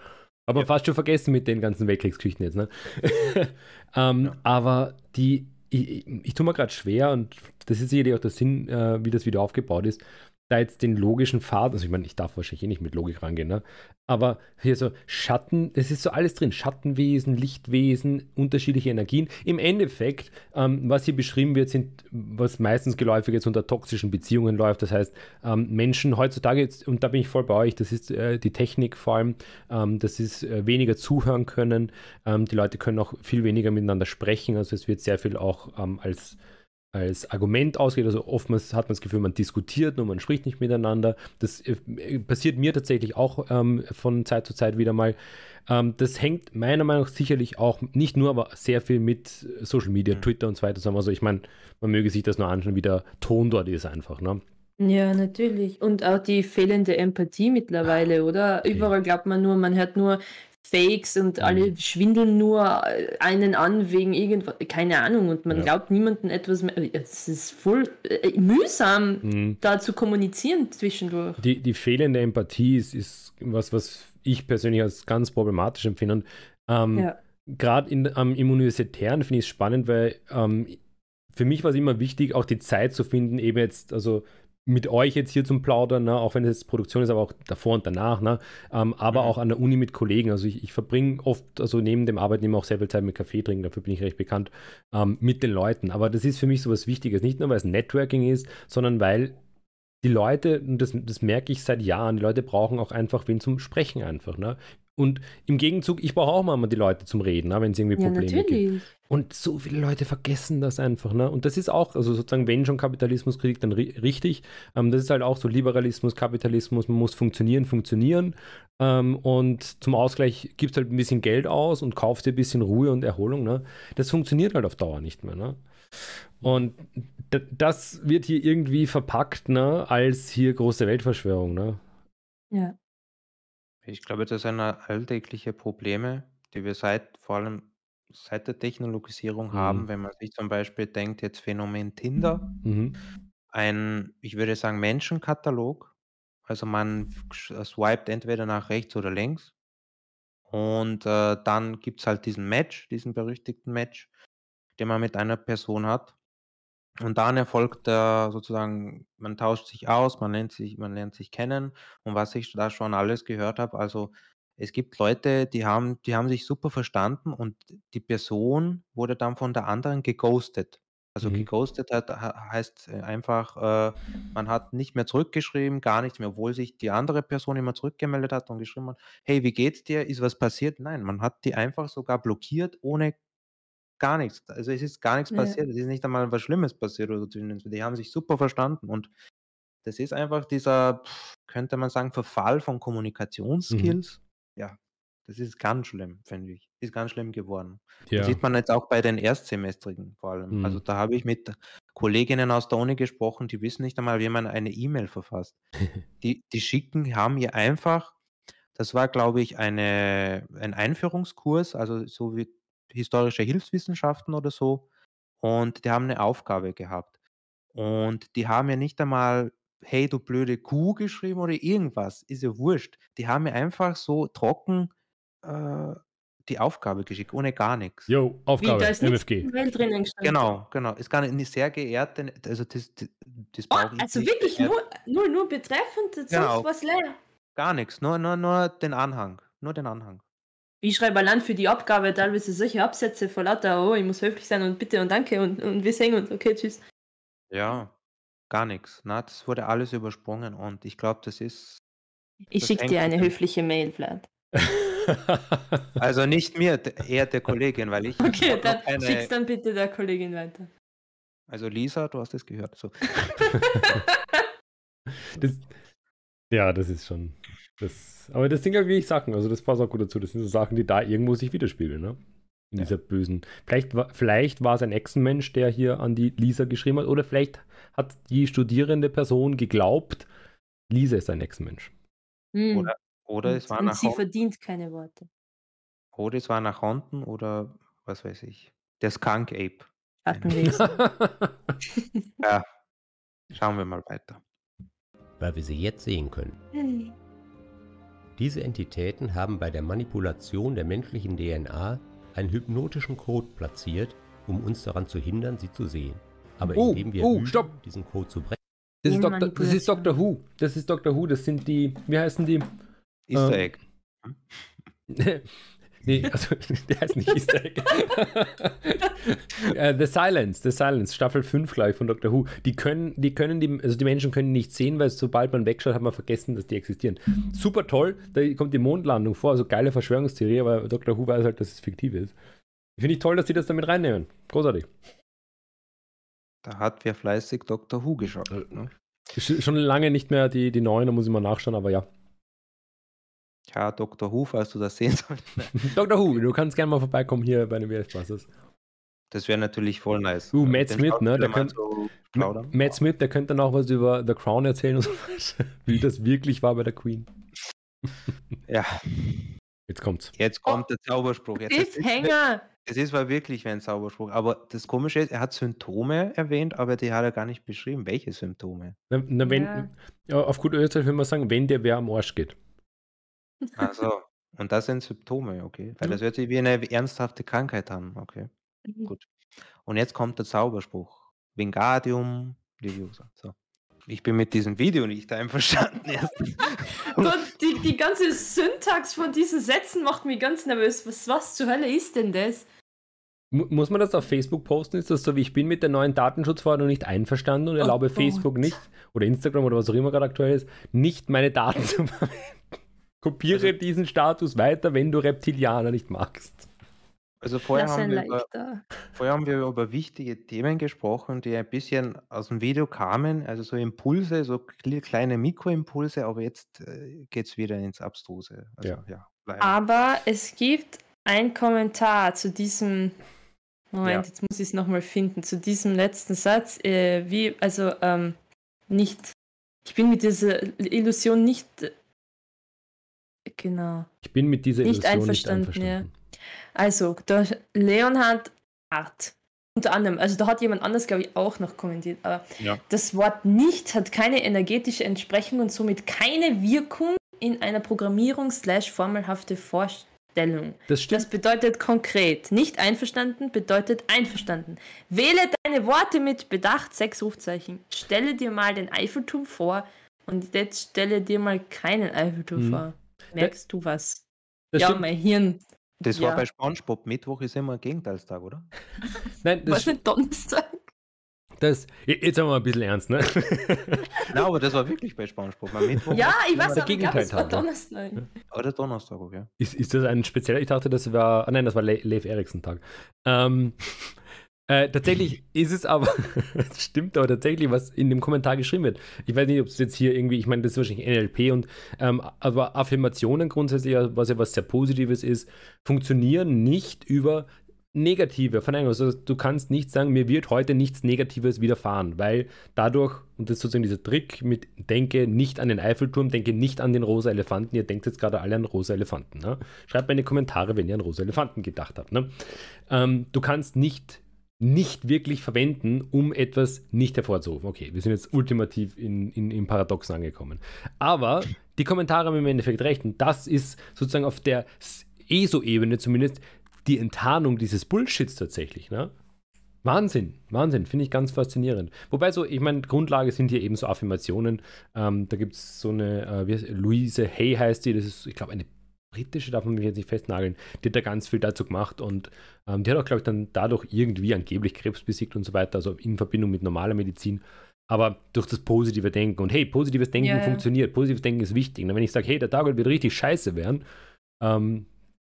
Speaker 2: Aber ja. fast schon vergessen mit den ganzen Weltkriegsgeschichten jetzt. Ne? ähm, ja. Aber die, ich, ich, ich tue mir gerade schwer und das ist sicherlich auch der Sinn, äh, wie das wieder aufgebaut ist, da jetzt den logischen Pfad, also ich meine, ich darf wahrscheinlich eh nicht mit Logik rangehen, ne? aber hier so Schatten, es ist so alles drin, Schattenwesen, Lichtwesen, unterschiedliche Energien. Im Endeffekt, ähm, was hier beschrieben wird, sind, was meistens geläufig jetzt unter toxischen Beziehungen läuft, das heißt, ähm, Menschen heutzutage, jetzt, und da bin ich voll bei euch, das ist äh, die Technik vor allem, ähm, das ist äh, weniger zuhören können, ähm, die Leute können auch viel weniger miteinander sprechen, also es wird sehr viel auch ähm, als als Argument ausgeht. Also oftmals hat man das Gefühl, man diskutiert nur, man spricht nicht miteinander. Das äh, passiert mir tatsächlich auch ähm, von Zeit zu Zeit wieder mal. Ähm, das hängt meiner Meinung nach sicherlich auch nicht nur, aber sehr viel mit Social Media, mhm. Twitter und so weiter zusammen. Also ich meine, man möge sich das nur anschauen, wie der Ton dort ist einfach. Ne?
Speaker 3: Ja, natürlich. Und auch die fehlende Empathie mittlerweile, oder? Überall glaubt man nur, man hört nur Fakes und mhm. alle schwindeln nur einen an wegen irgendwas, keine Ahnung, und man ja. glaubt niemandem etwas mehr. Es ist voll äh, mühsam, mhm. da zu kommunizieren zwischendurch.
Speaker 2: Die, die fehlende Empathie ist, ist was, was ich persönlich als ganz problematisch empfinde. Ähm, ja. Gerade am im Universitären finde ich es spannend, weil ähm, für mich war es immer wichtig, auch die Zeit zu finden, eben jetzt, also mit euch jetzt hier zum Plaudern, ne? auch wenn es jetzt Produktion ist, aber auch davor und danach, ne? Ähm, aber mhm. auch an der Uni mit Kollegen. Also ich, ich verbringe oft, also neben dem Arbeiten auch sehr viel Zeit mit Kaffee trinken, dafür bin ich recht bekannt, ähm, mit den Leuten. Aber das ist für mich so was Wichtiges, nicht nur weil es Networking ist, sondern weil die Leute, und das, das merke ich seit Jahren, die Leute brauchen auch einfach wen zum Sprechen einfach. Ne? Und im Gegenzug, ich brauche auch mal die Leute zum Reden, ne, wenn es irgendwie Probleme ja, gibt. Und so viele Leute vergessen das einfach. Ne? Und das ist auch, also sozusagen, wenn schon Kapitalismuskritik, dann ri richtig. Ähm, das ist halt auch so Liberalismus, Kapitalismus, man muss funktionieren, funktionieren. Ähm, und zum Ausgleich gibt es halt ein bisschen Geld aus und kauft dir ein bisschen Ruhe und Erholung. Ne? Das funktioniert halt auf Dauer nicht mehr. Ne? Und das wird hier irgendwie verpackt, ne, als hier große Weltverschwörung, ne?
Speaker 3: Ja.
Speaker 1: Ich glaube, das sind alltägliche Probleme, die wir seit vor allem seit der Technologisierung haben, mhm. wenn man sich zum Beispiel denkt, jetzt Phänomen Tinder, Mhm. ein, ich würde sagen, Menschenkatalog. Also man äh, swiped entweder nach rechts oder links und äh, dann gibt es halt diesen Match, diesen berüchtigten Match, den man mit einer Person hat. Und dann erfolgt äh, sozusagen, man tauscht sich aus, man lernt sich, man lernt sich kennen. Und was ich da schon alles gehört habe, also es gibt Leute, die haben, die haben sich super verstanden und die Person wurde dann von der anderen geghostet. Also Mhm. geghostet hat, heißt einfach, äh, man hat nicht mehr zurückgeschrieben, gar nichts mehr, obwohl sich die andere Person immer zurückgemeldet hat und geschrieben hat, hey, wie geht's dir? Ist was passiert? Nein, man hat die einfach sogar blockiert, ohne gar nichts. Also, es ist gar nichts Ja. passiert. Es ist nicht einmal was Schlimmes passiert oder so zwischen Die haben sich super verstanden und das ist einfach dieser, könnte man sagen, Verfall von Mhm. Kommunikationsskills. Ja, das ist ganz schlimm, finde ich. Ist ganz schlimm geworden. Das sieht man jetzt auch bei den Erstsemestrigen vor allem. Also, mhm. da habe ich mit Kolleginnen aus der Uni gesprochen, die wissen nicht einmal, wie man eine E-Mail verfasst. Die die schicken haben ihr einfach das war, glaube ich, eine ein Einführungskurs, also so wie historische Hilfswissenschaften oder so und die haben eine Aufgabe gehabt. Und die haben ja nicht einmal: „Hey, du blöde Kuh“ geschrieben oder irgendwas, ist ja wurscht. Die haben mir einfach so trocken, äh, die Aufgabe geschickt, ohne gar nichts.
Speaker 2: Jo, Aufgabe, Wie, da ist MFG.
Speaker 1: drinnen Genau, genau. Ist gar nicht 'ne sehr geehrte also das das das
Speaker 3: Oh, also wirklich nur nur nur betreffend, sonst Genau. was leer?
Speaker 1: Gar nichts, nur nur nur den Anhang, nur den Anhang.
Speaker 3: Ich schreibe allein für die Abgabe teilweise solche Absätze vor lauter, oh, ich muss höflich sein und bitte und danke und, und wir singen und okay, tschüss.
Speaker 1: Ja, gar nichts. Na, das wurde alles übersprungen und ich glaube, das ist.
Speaker 3: Ich schicke dir eine höfliche Mail, Vlad.
Speaker 1: also nicht mir, eher der Kollegin, weil ich.
Speaker 3: Okay, dann eine... schick's dann bitte der Kollegin weiter.
Speaker 1: Also Lisa, du hast es gehört. So.
Speaker 2: das, ja, das ist schon. Das, aber das Ding, wie ich sagen, also das passt auch gut dazu. Das sind so Sachen, die da irgendwo sich widerspiegeln, ne? In ja. dieser bösen. Vielleicht, vielleicht war es ein Echsenmensch, der hier an die Lisa geschrieben hat, oder vielleicht hat die studierende Person geglaubt, Lisa ist ein Echsenmensch.
Speaker 1: Hm. Oder, oder und, es war
Speaker 3: und
Speaker 1: nach
Speaker 3: sie verdient keine Worte.
Speaker 1: Oder es war nach unten oder was weiß ich. Der Skunk Ape.
Speaker 3: Schattenwesen.
Speaker 1: ja. Schauen wir mal weiter.
Speaker 4: Weil wir sie jetzt sehen können. Diese Entitäten haben bei der Manipulation der menschlichen DNA einen hypnotischen Code platziert, um uns daran zu hindern, sie zu sehen. Aber oh, indem wir
Speaker 2: oh, üben,
Speaker 4: diesen Code zu brechen.
Speaker 2: Das ist, Dr., das ist Dr. Who. Das ist Dr. Who. Das sind die, wie heißen die?
Speaker 1: Easter ähm,
Speaker 2: Egg. Nee, also der heißt nicht Easter Egg. uh, The Silence, The Silence, Staffel 5 gleich von Doctor Who. Die können, die können die, also die Menschen können nicht sehen, weil sobald man wegschaut, hat man vergessen, dass die existieren. Super toll, da kommt die Mondlandung vor, also geile Verschwörungstheorie, aber Doctor Who weiß halt, dass es fiktiv ist. Finde ich toll, dass sie das damit reinnehmen. Großartig.
Speaker 1: Da hat wer fleißig Doctor Who geschaut. Ne?
Speaker 2: Schon lange nicht mehr die, die neuen, da muss ich mal nachschauen, aber ja.
Speaker 1: Ja, Dr. Who, falls du das sehen solltest.
Speaker 2: Dr. Who, du kannst gerne mal vorbeikommen hier bei den WS
Speaker 1: Das wäre natürlich voll nice.
Speaker 2: Uh, Matt Smith, ne? Der könnt, so Matt Smith, der könnte dann auch was über The Crown erzählen und so wie das wirklich war bei der Queen.
Speaker 1: ja.
Speaker 2: Jetzt kommt's.
Speaker 1: Jetzt kommt der Zauberspruch. Jetzt
Speaker 3: Hänger!
Speaker 1: Es ist war wirklich wie ein Zauberspruch. Aber das Komische ist, er hat Symptome erwähnt, aber die hat er gar nicht beschrieben. Welche Symptome?
Speaker 2: Na, na wenn, ja. Ja, auf gut Österreich würde man sagen, wenn der wer am Arsch geht.
Speaker 1: Also, und das sind Symptome, okay. Weil das hört sich wie eine ernsthafte Krankheit an, okay. Mhm. Gut. Und jetzt kommt der Zauberspruch. Wingardium Leviosa. So. Ich bin mit diesem Video nicht einverstanden.
Speaker 3: die, die ganze Syntax von diesen Sätzen macht mich ganz nervös. Was, was zur Hölle ist denn das?
Speaker 2: Muss man das auf Facebook posten? Ist das so wie ich bin mit der neuen Datenschutzverordnung nicht einverstanden und oh erlaube Gott. Facebook nicht oder Instagram oder was auch immer gerade aktuell ist, nicht meine Daten zu verwenden? Kopiere also, diesen Status weiter, wenn du Reptilianer nicht magst.
Speaker 1: Also vorher haben, wir über, vorher haben wir über wichtige Themen gesprochen, die ein bisschen aus dem Video kamen, also so Impulse, so kleine Mikroimpulse, aber jetzt äh, geht es wieder ins Abstruse. Also,
Speaker 3: ja. ja aber es gibt einen Kommentar zu diesem, Moment, ja. jetzt muss ich es nochmal finden, zu diesem letzten Satz, äh, wie, also ähm, nicht, ich bin mit dieser Illusion nicht, genau.
Speaker 2: Ich bin mit dieser Illusion nicht einverstanden. Nicht einverstanden. Ja.
Speaker 3: Also, der Leonhard Art. Unter anderem, also da hat jemand anders, glaube ich, auch noch kommentiert. Aber ja. das Wort nicht hat keine energetische Entsprechung und somit keine Wirkung in einer Programmierung slash formelhafte Vorstellung. Das, stimmt. das bedeutet konkret. Nicht einverstanden bedeutet einverstanden. Wähle deine Worte mit Bedacht, sechs Rufzeichen. Stelle dir mal den Eiffelturm vor und jetzt stelle dir mal keinen Eiffelturm hm. vor. Merkst du was? Das ja, stimmt. mein Hirn
Speaker 1: das war bei SpongeBob. Mittwoch ist immer ein Gegenteilstag, oder?
Speaker 3: Nein, das Was ist Donnerstag?
Speaker 2: Das, jetzt haben wir mal ein bisschen ernst, ne?
Speaker 1: Nein, aber das war wirklich bei SpongeBob. Am
Speaker 3: Mittwoch ja, ich weiß, aber ich glaube, es war Donnerstag.
Speaker 1: Oder Donnerstag, okay.
Speaker 2: Ist, ist das ein spezieller? Ich dachte, das war. Ah, nein, das war Le Leif Eriksen-Tag. Ähm, äh, tatsächlich ist es aber, stimmt aber tatsächlich, was in dem Kommentar geschrieben wird. Ich weiß nicht, ob es jetzt hier irgendwie, ich meine, das ist wahrscheinlich NLP und ähm, aber Affirmationen grundsätzlich, was ja was sehr Positives ist, funktionieren nicht über negative Verneinung. Also du kannst nicht sagen, mir wird heute nichts Negatives widerfahren, weil dadurch, und das ist sozusagen dieser Trick mit denke nicht an den Eiffelturm, denke nicht an den rosa Elefanten, ihr denkt jetzt gerade alle an rosa Elefanten. Ne? Schreibt mir in die Kommentare, wenn ihr an rosa Elefanten gedacht habt. Ne? Ähm, du kannst nicht nicht wirklich verwenden, um etwas nicht hervorzurufen. Okay, wir sind jetzt ultimativ in, in, im Paradoxen angekommen. Aber die Kommentare haben im Endeffekt recht. Und das ist sozusagen auf der ESO-Ebene zumindest die Enttarnung dieses Bullshits tatsächlich. Ne? Wahnsinn, Wahnsinn, finde ich ganz faszinierend. Wobei so, ich meine, Grundlage sind hier eben so Affirmationen. Ähm, da gibt es so eine, äh, Louise Hay heißt die, das ist, ich glaube, eine britische, darf man mich jetzt nicht festnageln, die hat da ganz viel dazu gemacht und ähm, die hat auch, glaube ich, dann dadurch irgendwie angeblich Krebs besiegt und so weiter, also in Verbindung mit normaler Medizin. Aber durch das positive Denken. Und hey, positives Denken ja. funktioniert. Positives Denken ist wichtig. Und wenn ich sage, hey, der Tag wird richtig scheiße werden, ähm,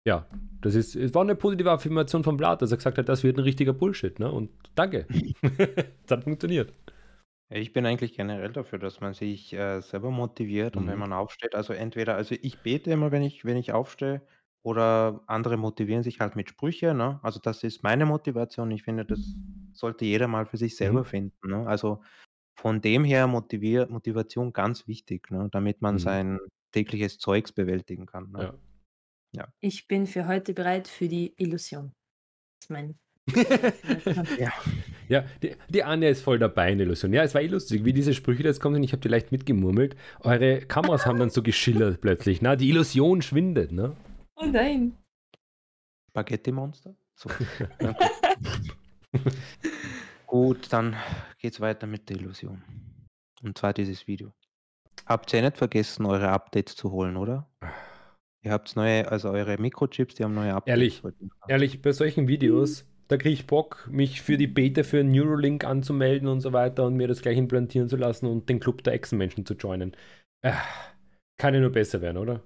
Speaker 2: ja, das ist, es war eine positive Affirmation von Blatt, dass er gesagt hat, das wird ein richtiger Bullshit. Ne? Und danke. das hat funktioniert.
Speaker 1: Ich bin eigentlich generell dafür, dass man sich, äh, selber motiviert und wenn mhm. man aufsteht also entweder also ich bete immer, wenn ich wenn ich aufstehe oder andere motivieren sich halt mit Sprüche, ne? Also, das ist meine Motivation. Ich finde, das sollte jeder mal für sich selber Mhm. finden, ne? Also, von dem her motivier Motivation ganz wichtig, ne, damit man Mhm. sein tägliches Zeugs bewältigen kann, ne? Ja.
Speaker 3: Ja. Ich bin für heute bereit für die Illusion. Das ist mein
Speaker 2: Ja. Ja, die, die Anja ist voll dabei in der Illusion. Ja, es war eh lustig, wie diese Sprüche jetzt kommen, ich habe die leicht mitgemurmelt. Eure Kameras haben dann so geschillert plötzlich. Na, die Illusion schwindet, ne?
Speaker 3: Oh nein.
Speaker 1: Spaghetti-Monster? So. gut. dann geht's weiter mit der Illusion. Und zwar dieses Video. Habt ihr nicht vergessen, eure Updates zu holen, oder? Ihr habt neue, also eure Mikrochips, die haben neue
Speaker 2: Updates. Ehrlich, ehrlich, bei solchen Videos da kriege ich Bock, mich für die Beta für Neuralink anzumelden und so weiter und mir das gleich implantieren zu lassen und den Club der Echsenmenschen zu joinen. Äh, kann ja nur besser werden, oder?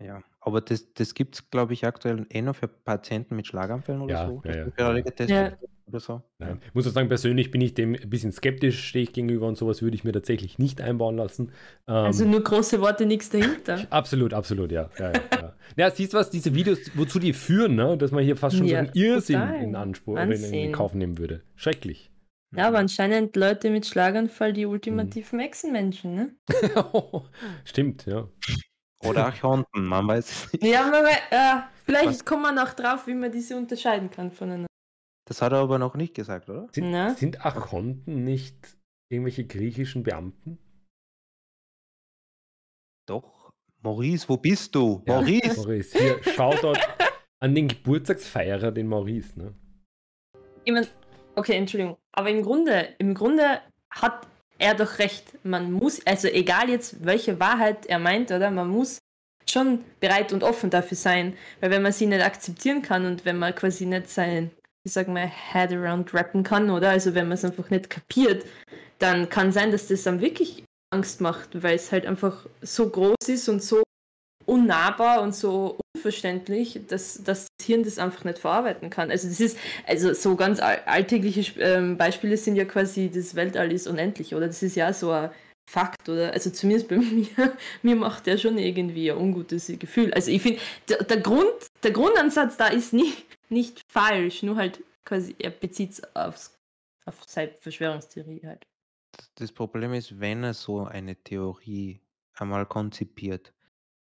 Speaker 1: Ja, aber das, das gibt es, glaube ich, aktuell eh noch für Patienten mit Schlaganfällen oder
Speaker 2: ja,
Speaker 1: so.
Speaker 2: Ja, ja. Gerade getestet ja. oder so. Nein. Ich muss auch sagen, persönlich bin ich dem ein bisschen skeptisch, stehe ich gegenüber und sowas würde ich mir tatsächlich nicht einbauen lassen.
Speaker 3: Ähm, also nur große Worte, nichts dahinter.
Speaker 2: absolut, absolut, ja. Ja, ja, ja. siehst du was, diese Videos, wozu die führen, ne? dass man hier fast schon so einen Irrsinn total. in Anspruch in, in Kauf nehmen würde. Schrecklich.
Speaker 3: Ja, aber anscheinend Leute mit Schlaganfall die ultimativen hm. Echsenmenschen, ne?
Speaker 2: Stimmt, ja.
Speaker 1: Oder Archonten, man weiß es
Speaker 3: nicht. Ja, man, äh, vielleicht Was? kommt man auch drauf, wie man diese unterscheiden kann voneinander.
Speaker 1: Das hat er aber noch nicht gesagt, oder?
Speaker 2: Sind, sind Archonten nicht irgendwelche griechischen Beamten?
Speaker 1: Doch. Maurice, wo bist du? Ja, Maurice!
Speaker 2: Maurice, hier, Shoutout an den Geburtstagsfeierer, den Maurice, ne?
Speaker 3: Ich mein, okay, Entschuldigung. Aber im Grunde, im Grunde hat er doch recht. Man muss, also egal jetzt, welche Wahrheit er meint, oder? Man muss schon bereit und offen dafür sein. Weil wenn man sie nicht akzeptieren kann und wenn man quasi nicht sein, wie sagen wir, Head around rappen kann, oder? Also wenn man es einfach nicht kapiert, dann kann sein, dass das dann wirklich Angst macht, weil es halt einfach so groß ist und so unnahbar und so unverständlich, dass, dass das Hirn das einfach nicht verarbeiten kann. Also das ist, also so ganz alltägliche ähm, Beispiele sind ja quasi, das Weltall ist unendlich, oder? Das ist ja so ein Fakt, oder? Also zumindest bei mir, mir macht der schon irgendwie ein ungutes Gefühl. Also ich finde, der, der, Grund, der Grundansatz da ist nicht, nicht falsch, nur halt quasi, er bezieht es auf seine Verschwörungstheorie halt.
Speaker 1: Das Problem ist, wenn er so eine Theorie einmal konzipiert,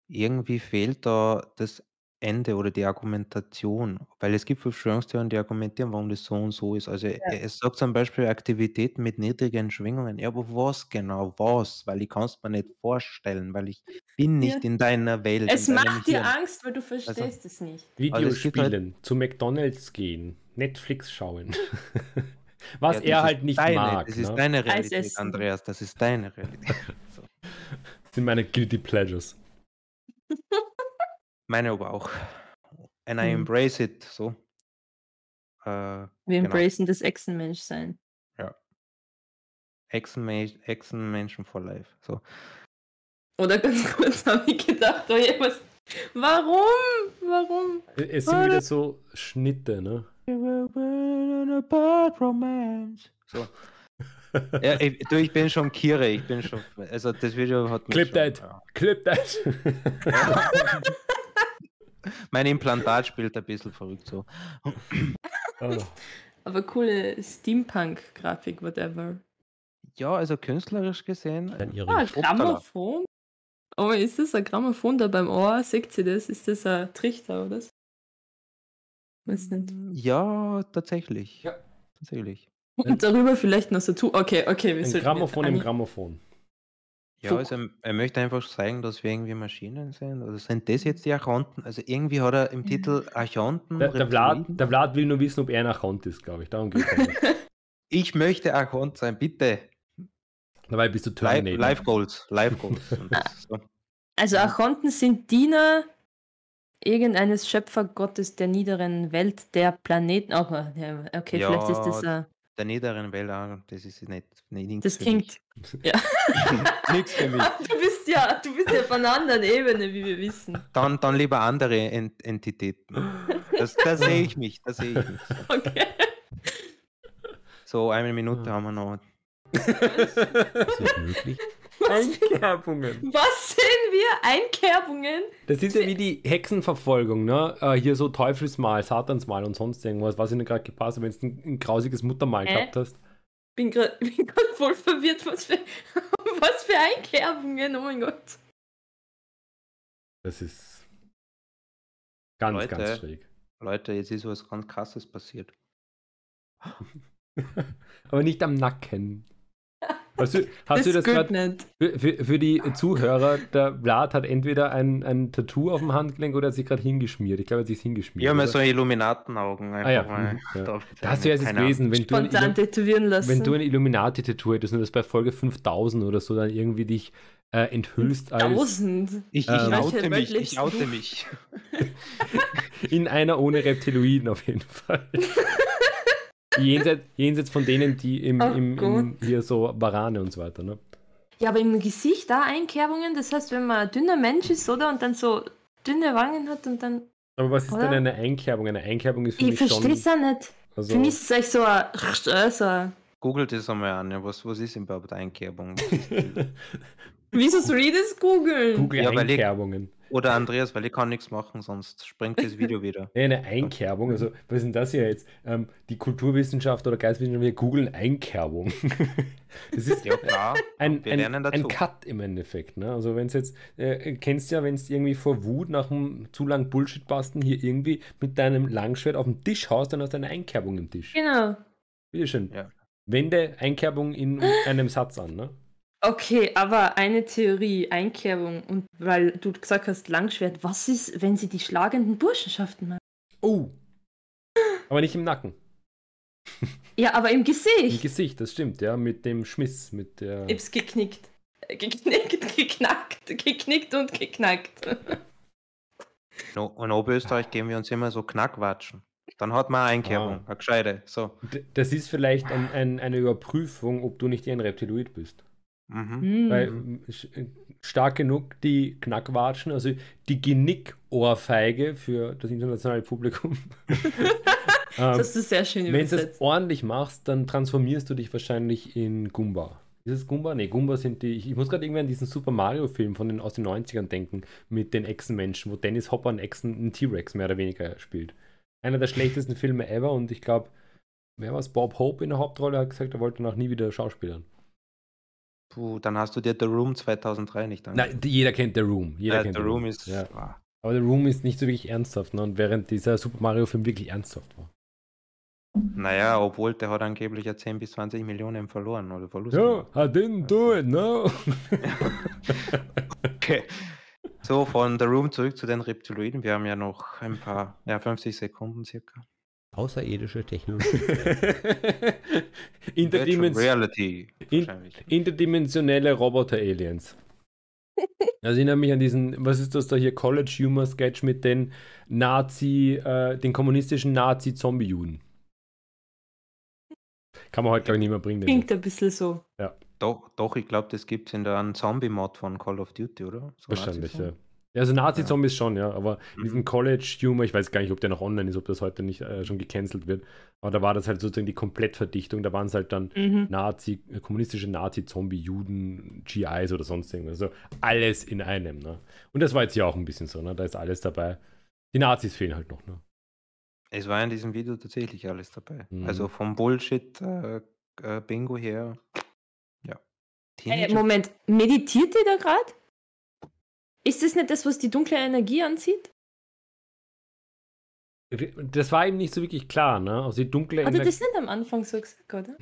Speaker 1: irgendwie fehlt da das Ende oder die Argumentation, weil es gibt Verschwörungstheorien, die argumentieren, warum das so und so ist. Also, Ja. es sagt zum Beispiel Aktivitäten mit niedrigen Schwingungen. Ja, aber was genau? Was? Weil ich kann es mir nicht vorstellen, weil ich bin Ja. nicht in deiner Welt,
Speaker 3: Es macht dir Angst, weil du Also verstehst es nicht.
Speaker 2: Also, es halt Videospielen, zu McDonalds gehen, Netflix schauen. Was Ja, er halt nicht
Speaker 1: deine
Speaker 2: mag,
Speaker 1: das ist ne? deine Realität, Andreas, das ist deine Realität. So.
Speaker 2: Das sind meine Guilty Pleasures.
Speaker 1: Meine aber auch. And I Mhm. embrace it, so.
Speaker 3: Äh, Wir genau. embracen das Echsenmenschsein.
Speaker 1: Ja. Echsenmenschen for life, so.
Speaker 3: Oder ganz kurz habe ich gedacht, oh was warum? Warum?
Speaker 2: Es sind wieder so Schnitte, ne?
Speaker 1: So. Ja, ich, du, ich bin schon Kire, ich bin schon. Also das Video hat
Speaker 2: mich. Clip schon, that! Ja. Clip that!
Speaker 1: mein Implantat spielt ein bisschen verrückt so.
Speaker 3: Aber coole Steampunk-Grafik, whatever.
Speaker 1: Ja, also künstlerisch gesehen.
Speaker 3: Ah, ein Grammophon? Oh, ist das ein Grammophon da beim Ohr? Seht ihr das? Ist das ein Trichter oder so?
Speaker 1: Weiß nicht. Ja, tatsächlich. Ja. Tatsächlich.
Speaker 3: Und darüber vielleicht noch so tu. Okay, okay.
Speaker 2: Wir Ein Grammophon im Grammophon.
Speaker 1: Ja, also er möchte einfach zeigen, dass wir irgendwie Maschinen sind. Oder sind das jetzt die Archonten? Also irgendwie hat er im Titel Archonten.
Speaker 2: Der, der, Vlad, der Vlad will nur wissen, ob er ein Archont ist, glaube ich. Darum geht es
Speaker 1: Ich möchte Archont sein, bitte.
Speaker 2: Dabei bist du
Speaker 1: Terminator. Live, Live Goals. Live Goals.
Speaker 3: so. Also Archonten sind Diener irgendeines Schöpfergottes der niederen Welt, der Planeten. Oh, okay, ja, vielleicht ist das. Uh,
Speaker 1: der niederen Welt, das ist nicht.
Speaker 3: nicht das klingt. Ja.
Speaker 1: Nichts für mich.
Speaker 3: Du bist ja, du bist ja von einer anderen Ebene, wie wir wissen.
Speaker 1: Dann, dann lieber andere Ent Entitäten. Das, da sehe ich mich, da sehe ich mich. Okay. So, eine Minute haben wir noch.
Speaker 2: Ist das möglich?
Speaker 3: Einkerbungen. Was sehen wir? Einkerbungen?
Speaker 2: Das ist ja wie die Hexenverfolgung, ne? Äh, hier so Teufelsmal, Satansmal und sonst irgendwas, was ihnen gerade gepasst hat, wenn du ein, ein, grausiges Muttermal äh? gehabt hast.
Speaker 3: Bin gerade voll verwirrt, was für, was für Einkerbungen, oh mein Gott.
Speaker 2: Das ist ganz, Leute, ganz schräg.
Speaker 1: Leute, jetzt ist was ganz krasses passiert.
Speaker 2: Aber nicht am Nacken. Hast du, hast das du das gerade für, für, die Zuhörer? Der Vlad hat entweder ein, ein Tattoo auf dem Handgelenk oder hat sich gerade hingeschmiert. Ich glaube, er hat sich hingeschmiert.
Speaker 1: Ja, mal so Illuminatenaugen.
Speaker 2: Ah, ja. Mhm, ja. Da, das wäre es gewesen, wenn
Speaker 3: Spontan du, tätowieren lassen.
Speaker 2: wenn du ein Illuminati-Tattoo hättest und das bei Folge 5000 oder so dann irgendwie dich äh, enthüllst als.
Speaker 3: Tausend.
Speaker 1: Ich, ich ähm, oute mich. Ich oute mich.
Speaker 2: In einer ohne Reptiloiden auf jeden Fall. jenseits, jenseits von denen, die im, oh im, im, hier so Warane und so weiter, ne?
Speaker 3: Ja, aber im Gesicht da Einkerbungen, das heißt, wenn man ein dünner Mensch ist, oder? Und dann so dünne Wangen hat und dann.
Speaker 2: Aber was ist oder? denn eine Einkerbung? Eine Einkerbung ist für
Speaker 3: ich
Speaker 2: mich schon... Ich
Speaker 3: verstehe es ja nicht. Also, für mich ist es echt so ein... So ein
Speaker 1: Googelt es einmal an, ja. was, was ist überhaupt Einkerbung?
Speaker 3: Wieso soll ich das googeln?
Speaker 2: Google ja, Einkerbungen.
Speaker 1: Oder Andreas, weil ich kann nichts machen, sonst springt das Video wieder.
Speaker 2: Ja, eine Einkerbung, also was ist denn das hier jetzt? Ähm, die Kulturwissenschaft oder Geistwissenschaft, wir googeln Einkerbung. das ist ja klar. Ein, ein, ein, Cut im Endeffekt. Ne? Also wenn es jetzt, äh, kennst ja, wenn es irgendwie vor Wut nach einem zu langen Bullshit-Basten hier irgendwie mit deinem Langschwert auf den Tisch haust, dann hast du eine Einkerbung im Tisch.
Speaker 3: Genau.
Speaker 2: Bitteschön. Ja. Wende Einkerbung in einem Satz an, ne?
Speaker 3: Okay, aber eine Theorie, Einkerbung und weil du gesagt hast, Langschwert, was ist, wenn sie die schlagenden Burschenschaften machen?
Speaker 2: Oh. Aber nicht im Nacken.
Speaker 3: Ja, aber im Gesicht. Im
Speaker 2: Gesicht, das stimmt, ja, mit dem Schmiss, mit der.
Speaker 3: Ips geknickt. Äh, geknickt, geknackt, geknickt und geknackt.
Speaker 1: No, in Oberösterreich gehen wir uns immer so knackwatschen. Dann hat man eine Einkerbung, ah. eine gescheite. So.
Speaker 2: Das ist vielleicht ein, ein, eine Überprüfung, ob du nicht ein Reptiloid bist. Mhm. Weil äh, stark genug die Knackwatschen, also die Genickohrfeige für das internationale Publikum.
Speaker 3: das hast du sehr schön
Speaker 2: übersetzt. Wenn du es ordentlich machst, dann transformierst du dich wahrscheinlich in Gumba. Ist es Gumba? Ne, Gumba sind die. Ich, ich muss gerade irgendwie an diesen Super Mario-Film von den aus den 90ern denken, mit den Echsenmenschen, wo Dennis Hopper einen Echsen, einen T-Rex mehr oder weniger spielt. Einer der schlechtesten Filme ever und ich glaube, wer war es? Bob Hope in der Hauptrolle hat gesagt, er wollte noch nie wieder Schauspielern.
Speaker 1: Puh, dann hast du dir The Room 2003 nicht
Speaker 2: angeschaut. Nein, jeder kennt The Room. Jeder ja, kennt
Speaker 1: The, The Room. ist.
Speaker 2: Ja. Aber The Room ist nicht so wirklich ernsthaft, ne? während dieser Super Mario-Film wirklich ernsthaft war.
Speaker 1: Naja, obwohl der hat angeblich ja 10 bis 20 Millionen verloren oder Verlust.
Speaker 2: Ja, I didn't do it, no.
Speaker 1: okay. So, von The Room zurück zu den Reptiloiden. Wir haben ja noch ein paar, ja, 50 Sekunden circa.
Speaker 4: Außerirdische Technologie.
Speaker 2: Interdimension Reality. In interdimensionelle Roboter-Aliens. Also ich erinnere mich an diesen, was ist das da hier, College Humor Sketch mit den Nazi, äh, den kommunistischen Nazi-Zombie-Juden. Kann man heute, glaube ich, nicht mehr bringen.
Speaker 3: Klingt ein bisschen so.
Speaker 2: Ja.
Speaker 1: Doch, doch ich glaube, das gibt es in der Zombie-Mod von Call of Duty, oder?
Speaker 2: So Wahrscheinlich, ja. Ja, also Nazi-Zombies ja. schon, ja, aber mhm. diesen College-Humor, ich weiß gar nicht, ob der noch online ist, ob das heute nicht äh, schon gecancelt wird, aber da war das halt sozusagen die Komplettverdichtung, da waren es halt dann mhm. Nazi, äh, kommunistische Nazi-Zombie, Juden, GIs oder sonst irgendwas, also alles in einem, ne? Und das war jetzt hier auch ein bisschen so, ne? Da ist alles dabei. Die Nazis fehlen halt noch, ne?
Speaker 1: Es war in diesem Video tatsächlich alles dabei. Also mhm. Also vom Bullshit-Bingo äh, äh, her, ja.
Speaker 3: Äh, Moment, meditiert ihr da gerade? Ist das nicht das, was die dunkle Energie anzieht?
Speaker 2: Das war ihm nicht so wirklich klar, ne? Also die dunkle
Speaker 3: Hat er das nicht am Anfang so gesagt, oder?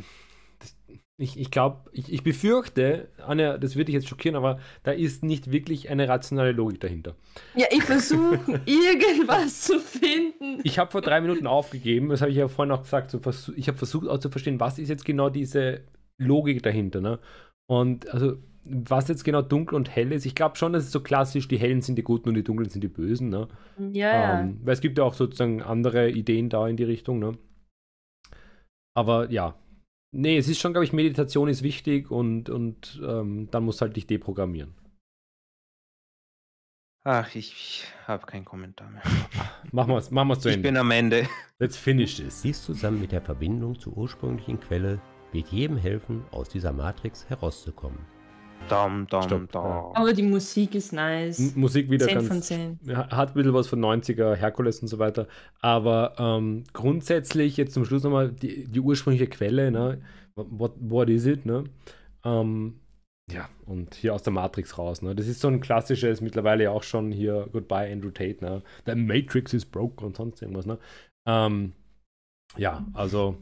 Speaker 2: Das, ich ich glaube, ich, ich befürchte, Anja, das würde dich jetzt schockieren, aber da ist nicht wirklich eine rationale Logik dahinter.
Speaker 3: Ja, ich versuche irgendwas zu finden.
Speaker 2: Ich habe vor drei Minuten aufgegeben, das habe ich ja vorhin auch gesagt, so ich habe versucht auch zu verstehen, was ist jetzt genau diese Logik dahinter, ne? Und also was jetzt genau dunkel und hell ist, ich glaube schon, dass es so klassisch, die Hellen sind die Guten und die Dunklen sind die Bösen, ne?
Speaker 3: Ja.
Speaker 2: Ähm, weil es gibt ja auch sozusagen andere Ideen da in die Richtung, ne? Aber ja. Nee, es ist schon, glaube ich, Meditation ist wichtig und, und ähm, dann musst du halt dich deprogrammieren.
Speaker 1: Ach, ich, ich habe keinen Kommentar mehr.
Speaker 2: machen wir es machen zu Ende.
Speaker 1: Ich bin am Ende.
Speaker 2: Let's finish this.
Speaker 4: Dies zusammen mit der Verbindung zur ursprünglichen Quelle wird jedem helfen, aus dieser Matrix herauszukommen.
Speaker 1: Dam, dam, Stopp.
Speaker 3: dam. Aber die Musik ist nice.
Speaker 2: M Musik wieder
Speaker 3: 10
Speaker 2: ganz.
Speaker 3: Von 10.
Speaker 2: Hat ein bisschen was von 90er, Herkules und so weiter. Aber ähm, grundsätzlich, jetzt zum Schluss nochmal die, die ursprüngliche Quelle, ne? What, what is it, ne? Ähm, ja, und hier aus der Matrix raus, ne? Das ist so ein klassisches, mittlerweile auch schon hier Goodbye Andrew Tate, ne? The Matrix is broke und sonst irgendwas, ne? Ähm, ja, also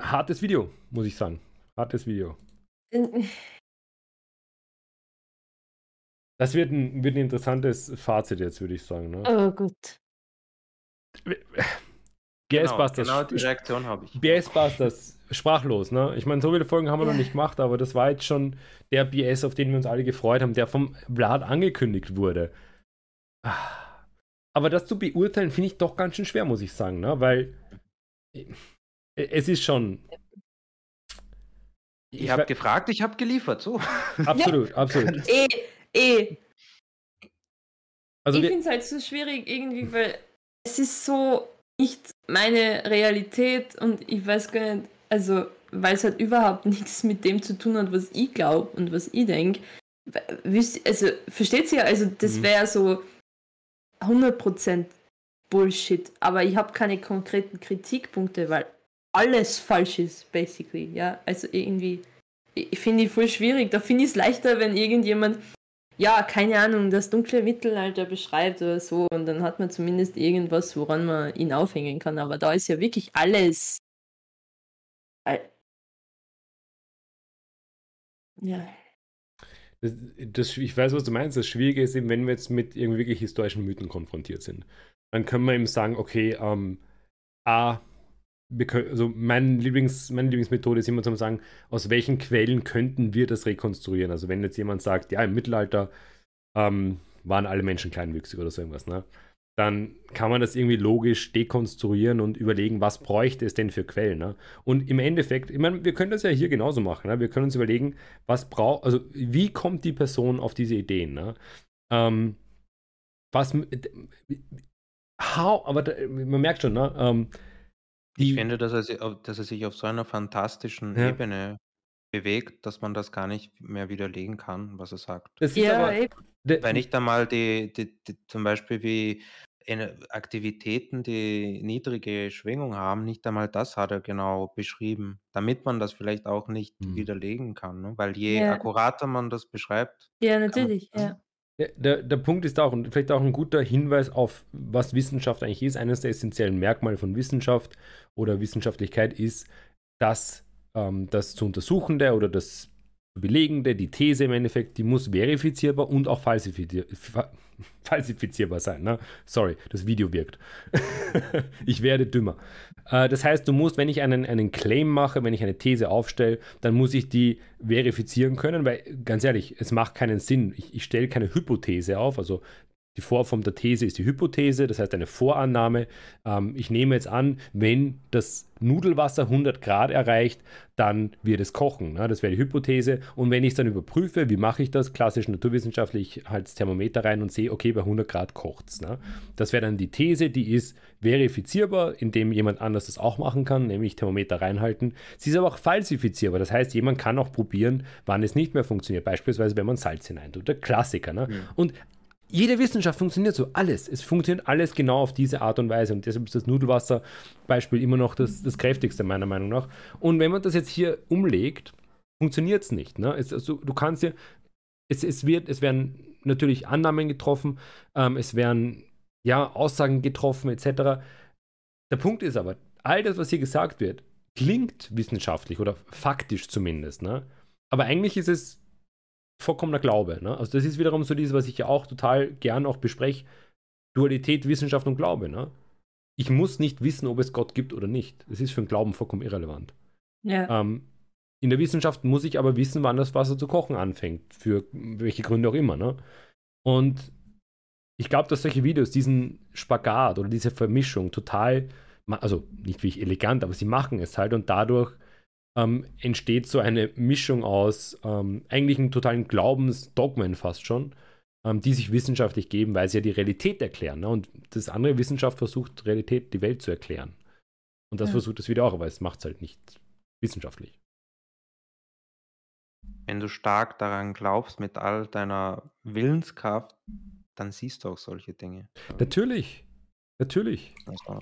Speaker 2: hartes Video, muss ich sagen. Hartes Video. Das wird ein, wird ein interessantes Fazit jetzt, würde ich sagen. Ne?
Speaker 3: Oh, gut.
Speaker 2: BS Busters.
Speaker 1: Genau, die Reaktion habe ich.
Speaker 2: BS Busters, sprachlos, ne? Ich meine, so viele Folgen haben wir ja. noch nicht gemacht, aber das war jetzt schon der BS, auf den wir uns alle gefreut haben, der vom Vlad angekündigt wurde. Aber das zu beurteilen, finde ich doch ganz schön schwer, muss ich sagen, ne? Weil es ist schon
Speaker 1: ich, ich habe gefragt, ich habe geliefert, so.
Speaker 2: Absolut, ja. absolut.
Speaker 3: Eh, eh. Also ich finde es halt so schwierig irgendwie, weil es ist so nicht meine Realität und ich weiß gar nicht, also weil es halt überhaupt nichts mit dem zu tun hat, was ich glaube und was ich denke. Also, versteht ihr? Also, das mhm. wäre so 100% Bullshit, aber ich habe keine konkreten Kritikpunkte, weil alles falsch ist, basically. Ja, also irgendwie, ich finde ich voll schwierig. Da finde ich es leichter, wenn irgendjemand, ja, keine Ahnung, das dunkle Mittelalter beschreibt oder so und dann hat man zumindest irgendwas, woran man ihn aufhängen kann. Aber da ist ja wirklich alles. Ja.
Speaker 2: Das, das, ich weiß, was du meinst. Das Schwierige ist eben, wenn wir jetzt mit irgendwie wirklich historischen Mythen konfrontiert sind, dann können wir eben sagen, okay, ähm, A, also mein Lieblings, meine Lieblingsmethode ist immer zu sagen, aus welchen Quellen könnten wir das rekonstruieren? Also wenn jetzt jemand sagt, ja, im Mittelalter ähm, waren alle Menschen kleinwüchsig oder so irgendwas, ne? dann kann man das irgendwie logisch dekonstruieren und überlegen, was bräuchte es denn für Quellen. Ne? Und im Endeffekt, ich meine, wir können das ja hier genauso machen. Ne? Wir können uns überlegen, was braucht, also wie kommt die Person auf diese Ideen? Ne? Ähm, was, how, aber da, man merkt schon, ne? Ähm,
Speaker 1: ich finde, dass er, dass er sich auf so einer fantastischen ja. Ebene bewegt, dass man das gar nicht mehr widerlegen kann, was er sagt.
Speaker 3: Das ja, aber,
Speaker 1: wenn ich da mal die, die, die, zum Beispiel wie Aktivitäten, die niedrige Schwingung haben, nicht einmal das hat er genau beschrieben, damit man das vielleicht auch nicht hm. widerlegen kann, ne? Weil je ja. akkurater man das beschreibt.
Speaker 3: Ja, natürlich, ja.
Speaker 2: Der, der Punkt ist auch, und vielleicht auch ein guter Hinweis auf, was Wissenschaft eigentlich ist. Eines der essentiellen Merkmale von Wissenschaft oder Wissenschaftlichkeit ist, dass ähm, das zu Untersuchende oder das Belegende, die These im Endeffekt, die muss verifizierbar und auch falsifizierbar falsifizierbar sein. Ne? Sorry, das Video wirkt. ich werde dümmer. Äh, das heißt, du musst, wenn ich einen, einen Claim mache, wenn ich eine These aufstelle, dann muss ich die verifizieren können, weil ganz ehrlich, es macht keinen Sinn. Ich, ich stelle keine Hypothese auf, also die Vorform der These ist die Hypothese, das heißt eine Vorannahme. Ähm, ich nehme jetzt an, wenn das Nudelwasser 100 Grad erreicht, dann wird es kochen. Ne? Das wäre die Hypothese. Und wenn ich es dann überprüfe, wie mache ich das? Klassisch naturwissenschaftlich halt das Thermometer rein und sehe, okay, bei 100 Grad kocht es. Ne? Das wäre dann die These, die ist verifizierbar, indem jemand anders das auch machen kann, nämlich Thermometer reinhalten. Sie ist aber auch falsifizierbar. Das heißt, jemand kann auch probieren, wann es nicht mehr funktioniert. Beispielsweise, wenn man Salz hineintut. Der Klassiker. Ne? Mhm. Und jede Wissenschaft funktioniert so, alles. Es funktioniert alles genau auf diese Art und Weise. Und deshalb ist das Nudelwasser-Beispiel immer noch das, das kräftigste, meiner Meinung nach. Und wenn man das jetzt hier umlegt, funktioniert es nicht. Ne? Es, also, du kannst ja, es, es, wird, es werden natürlich Annahmen getroffen, ähm, es werden ja, Aussagen getroffen, etc. Der Punkt ist aber, all das, was hier gesagt wird, klingt wissenschaftlich oder faktisch zumindest. Ne? Aber eigentlich ist es vollkommener Glaube. Ne? Also das ist wiederum so dieses, was ich ja auch total gern auch bespreche. Dualität, Wissenschaft und Glaube. Ne? Ich muss nicht wissen, ob es Gott gibt oder nicht. Das ist für den Glauben vollkommen irrelevant. Ja. Ähm, in der Wissenschaft muss ich aber wissen, wann das Wasser zu kochen anfängt. Für welche Gründe auch immer. Ne? Und ich glaube, dass solche Videos diesen Spagat oder diese Vermischung total, also nicht wie ich elegant, aber sie machen es halt und dadurch ähm, entsteht so eine Mischung aus ähm, eigentlichen totalen Glaubensdogmen fast schon, ähm, die sich wissenschaftlich geben, weil sie ja die Realität erklären. Ne? Und das andere Wissenschaft versucht, Realität, die Welt zu erklären. Und das ja. versucht es wieder auch, aber es macht es halt nicht wissenschaftlich.
Speaker 1: Wenn du stark daran glaubst, mit all deiner Willenskraft, dann siehst du auch solche Dinge.
Speaker 2: Natürlich, natürlich. Also,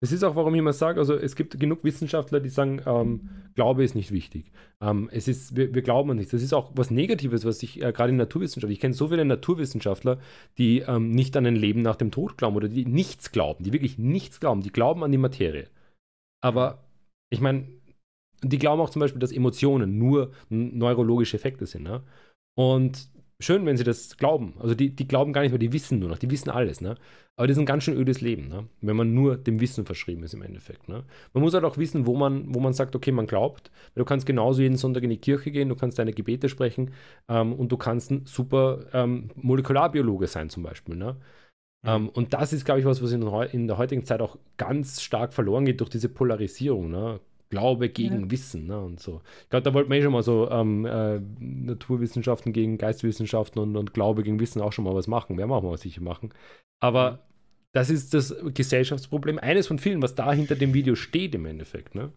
Speaker 2: das ist auch, warum ich immer sage, also es gibt genug Wissenschaftler, die sagen, ähm, Glaube ist nicht wichtig. Ähm, es ist, wir, wir, glauben an nichts. Das ist auch was Negatives, was ich äh, gerade in Naturwissenschaft, ich kenne so viele Naturwissenschaftler, die ähm, nicht an ein Leben nach dem Tod glauben oder die nichts glauben, die wirklich nichts glauben, die glauben an die Materie. Aber ich meine, die glauben auch zum Beispiel, dass Emotionen nur neurologische Effekte sind. Ne? Und schön, wenn sie das glauben. Also die, die glauben gar nicht mehr, die wissen nur noch, die wissen alles. Ne? Aber das ist ein ganz schön ödes Leben, ne? wenn man nur dem Wissen verschrieben ist im Endeffekt. Ne? Man muss halt auch wissen, wo man, wo man sagt, okay, man glaubt. Du kannst genauso jeden Sonntag in die Kirche gehen, du kannst deine Gebete sprechen ähm, und du kannst ein super ähm, Molekularbiologe sein zum Beispiel. Ne? Mhm. Ähm, und das ist, glaube ich, was, was in, in, der heutigen Zeit auch ganz stark verloren geht durch diese Polarisierung. Ne? Glaube gegen ja. Wissen ne, und so. Ich glaube, da wollten wir eh schon mal so ähm, äh, Naturwissenschaften gegen Geistwissenschaften und, und, Glaube gegen Wissen auch schon mal was machen. Werden wir auch mal sicher machen. Aber das ist das Gesellschaftsproblem, eines von vielen, was da hinter dem Video steht im Endeffekt. Ne?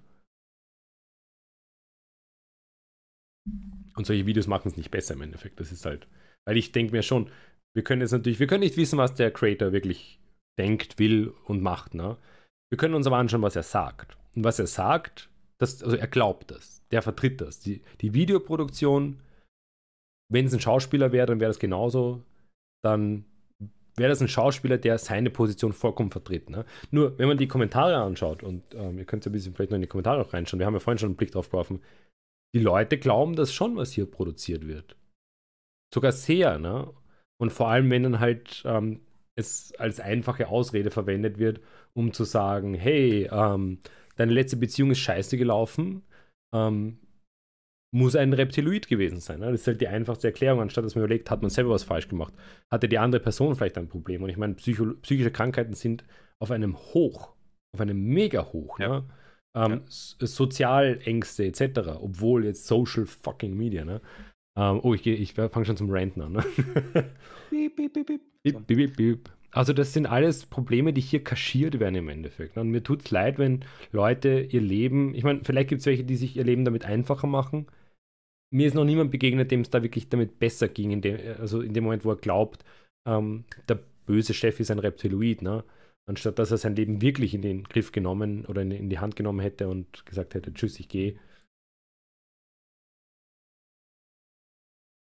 Speaker 2: Und solche Videos machen es nicht besser im Endeffekt. Das ist halt, weil ich denke mir schon, wir können jetzt natürlich, wir können nicht wissen, was der Creator wirklich denkt, will und macht. Ne? Wir können uns aber anschauen, was er sagt. Und was er sagt, das, also er glaubt das, der vertritt das. Die, die Videoproduktion, wenn es ein Schauspieler wäre, dann wäre das genauso. Dann wäre das ein Schauspieler, der seine Position vollkommen vertritt. Ne? Nur, wenn man die Kommentare anschaut, und ähm, ihr könnt ja ein bisschen vielleicht noch in die Kommentare auch reinschauen, wir haben ja vorhin schon einen Blick drauf geworfen, die Leute glauben das schon, was hier produziert wird. Sogar sehr, ne? Und vor allem, wenn dann halt ähm, es als einfache Ausrede verwendet wird, um zu sagen, hey, ähm, deine letzte Beziehung ist scheiße gelaufen, ähm, muss ein Reptiloid gewesen sein. Ne? Das ist halt die einfachste Erklärung, anstatt dass man überlegt, hat man selber was falsch gemacht. Hatte die andere Person vielleicht ein Problem? Und ich meine, Psycho psychische Krankheiten sind auf einem Hoch, auf einem mega Hoch. Ja. Ne? Ähm, ja. Sozialängste etc., obwohl jetzt Social fucking Media. Ne? Ähm, oh, ich, ich fange schon zum Ranten an. Ne? Beep, beep, beep, beep. Beep, beep, beep. Also das sind alles Probleme, die hier kaschiert werden im Endeffekt. Und mir tut es leid, wenn Leute ihr Leben, ich meine, vielleicht gibt es welche, die sich ihr Leben damit einfacher machen. Mir ist noch niemand begegnet, dem es da wirklich damit besser ging, in dem, also in dem Moment, wo er glaubt, ähm, der böse Chef ist ein Reptiloid, ne? Anstatt dass er sein Leben wirklich in den Griff genommen oder in, in die Hand genommen hätte und gesagt hätte, tschüss, ich gehe.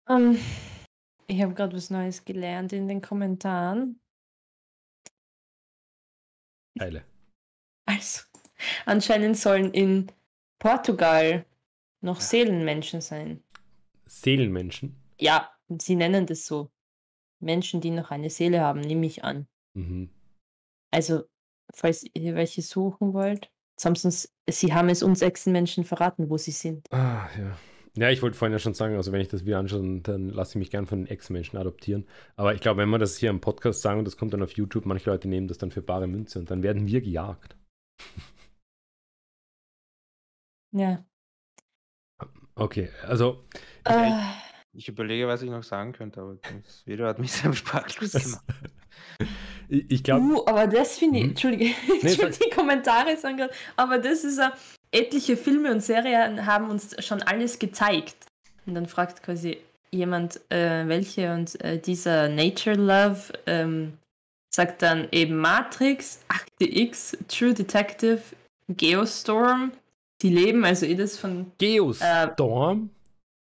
Speaker 3: Um, ähm, ich habe gerade was Neues gelernt in den Kommentaren.
Speaker 2: Teile.
Speaker 3: Also, anscheinend sollen in Portugal noch ja. Seelenmenschen sein.
Speaker 2: Seelenmenschen?
Speaker 3: Ja, sie nennen das so. Menschen, die noch eine Seele haben, nehme ich an. Mhm. Also, falls ihr welche suchen wollt, sie haben es uns Echsenmenschen verraten, wo sie sind.
Speaker 2: Ah, ja. Ja, ich wollte vorhin ja schon sagen, also wenn ich das wieder anschaue, dann lasse ich mich gern von den Ex-Menschen adoptieren. Aber ich glaube, wenn wir das hier im Podcast sagen und das kommt dann auf YouTube, manche Leute nehmen das dann für bare Münze und dann werden wir gejagt.
Speaker 3: Ja.
Speaker 2: Okay, also.
Speaker 1: Uh. Ich überlege, was ich noch sagen könnte, aber das Video hat mich sehr sprachlos gemacht.
Speaker 2: ich, ich glaube.
Speaker 3: Uh, aber das finde ich, hm? Entschuldige, nee, ich die Kommentare sagen gerade, aber das ist ein etliche Filme und Serien haben uns schon alles gezeigt. Und dann fragt quasi jemand, äh, welche und äh, dieser Nature Love ähm, sagt dann eben Matrix, Akte X, True Detective, Geostorm, die leben, also jedes von.
Speaker 2: Geostorm?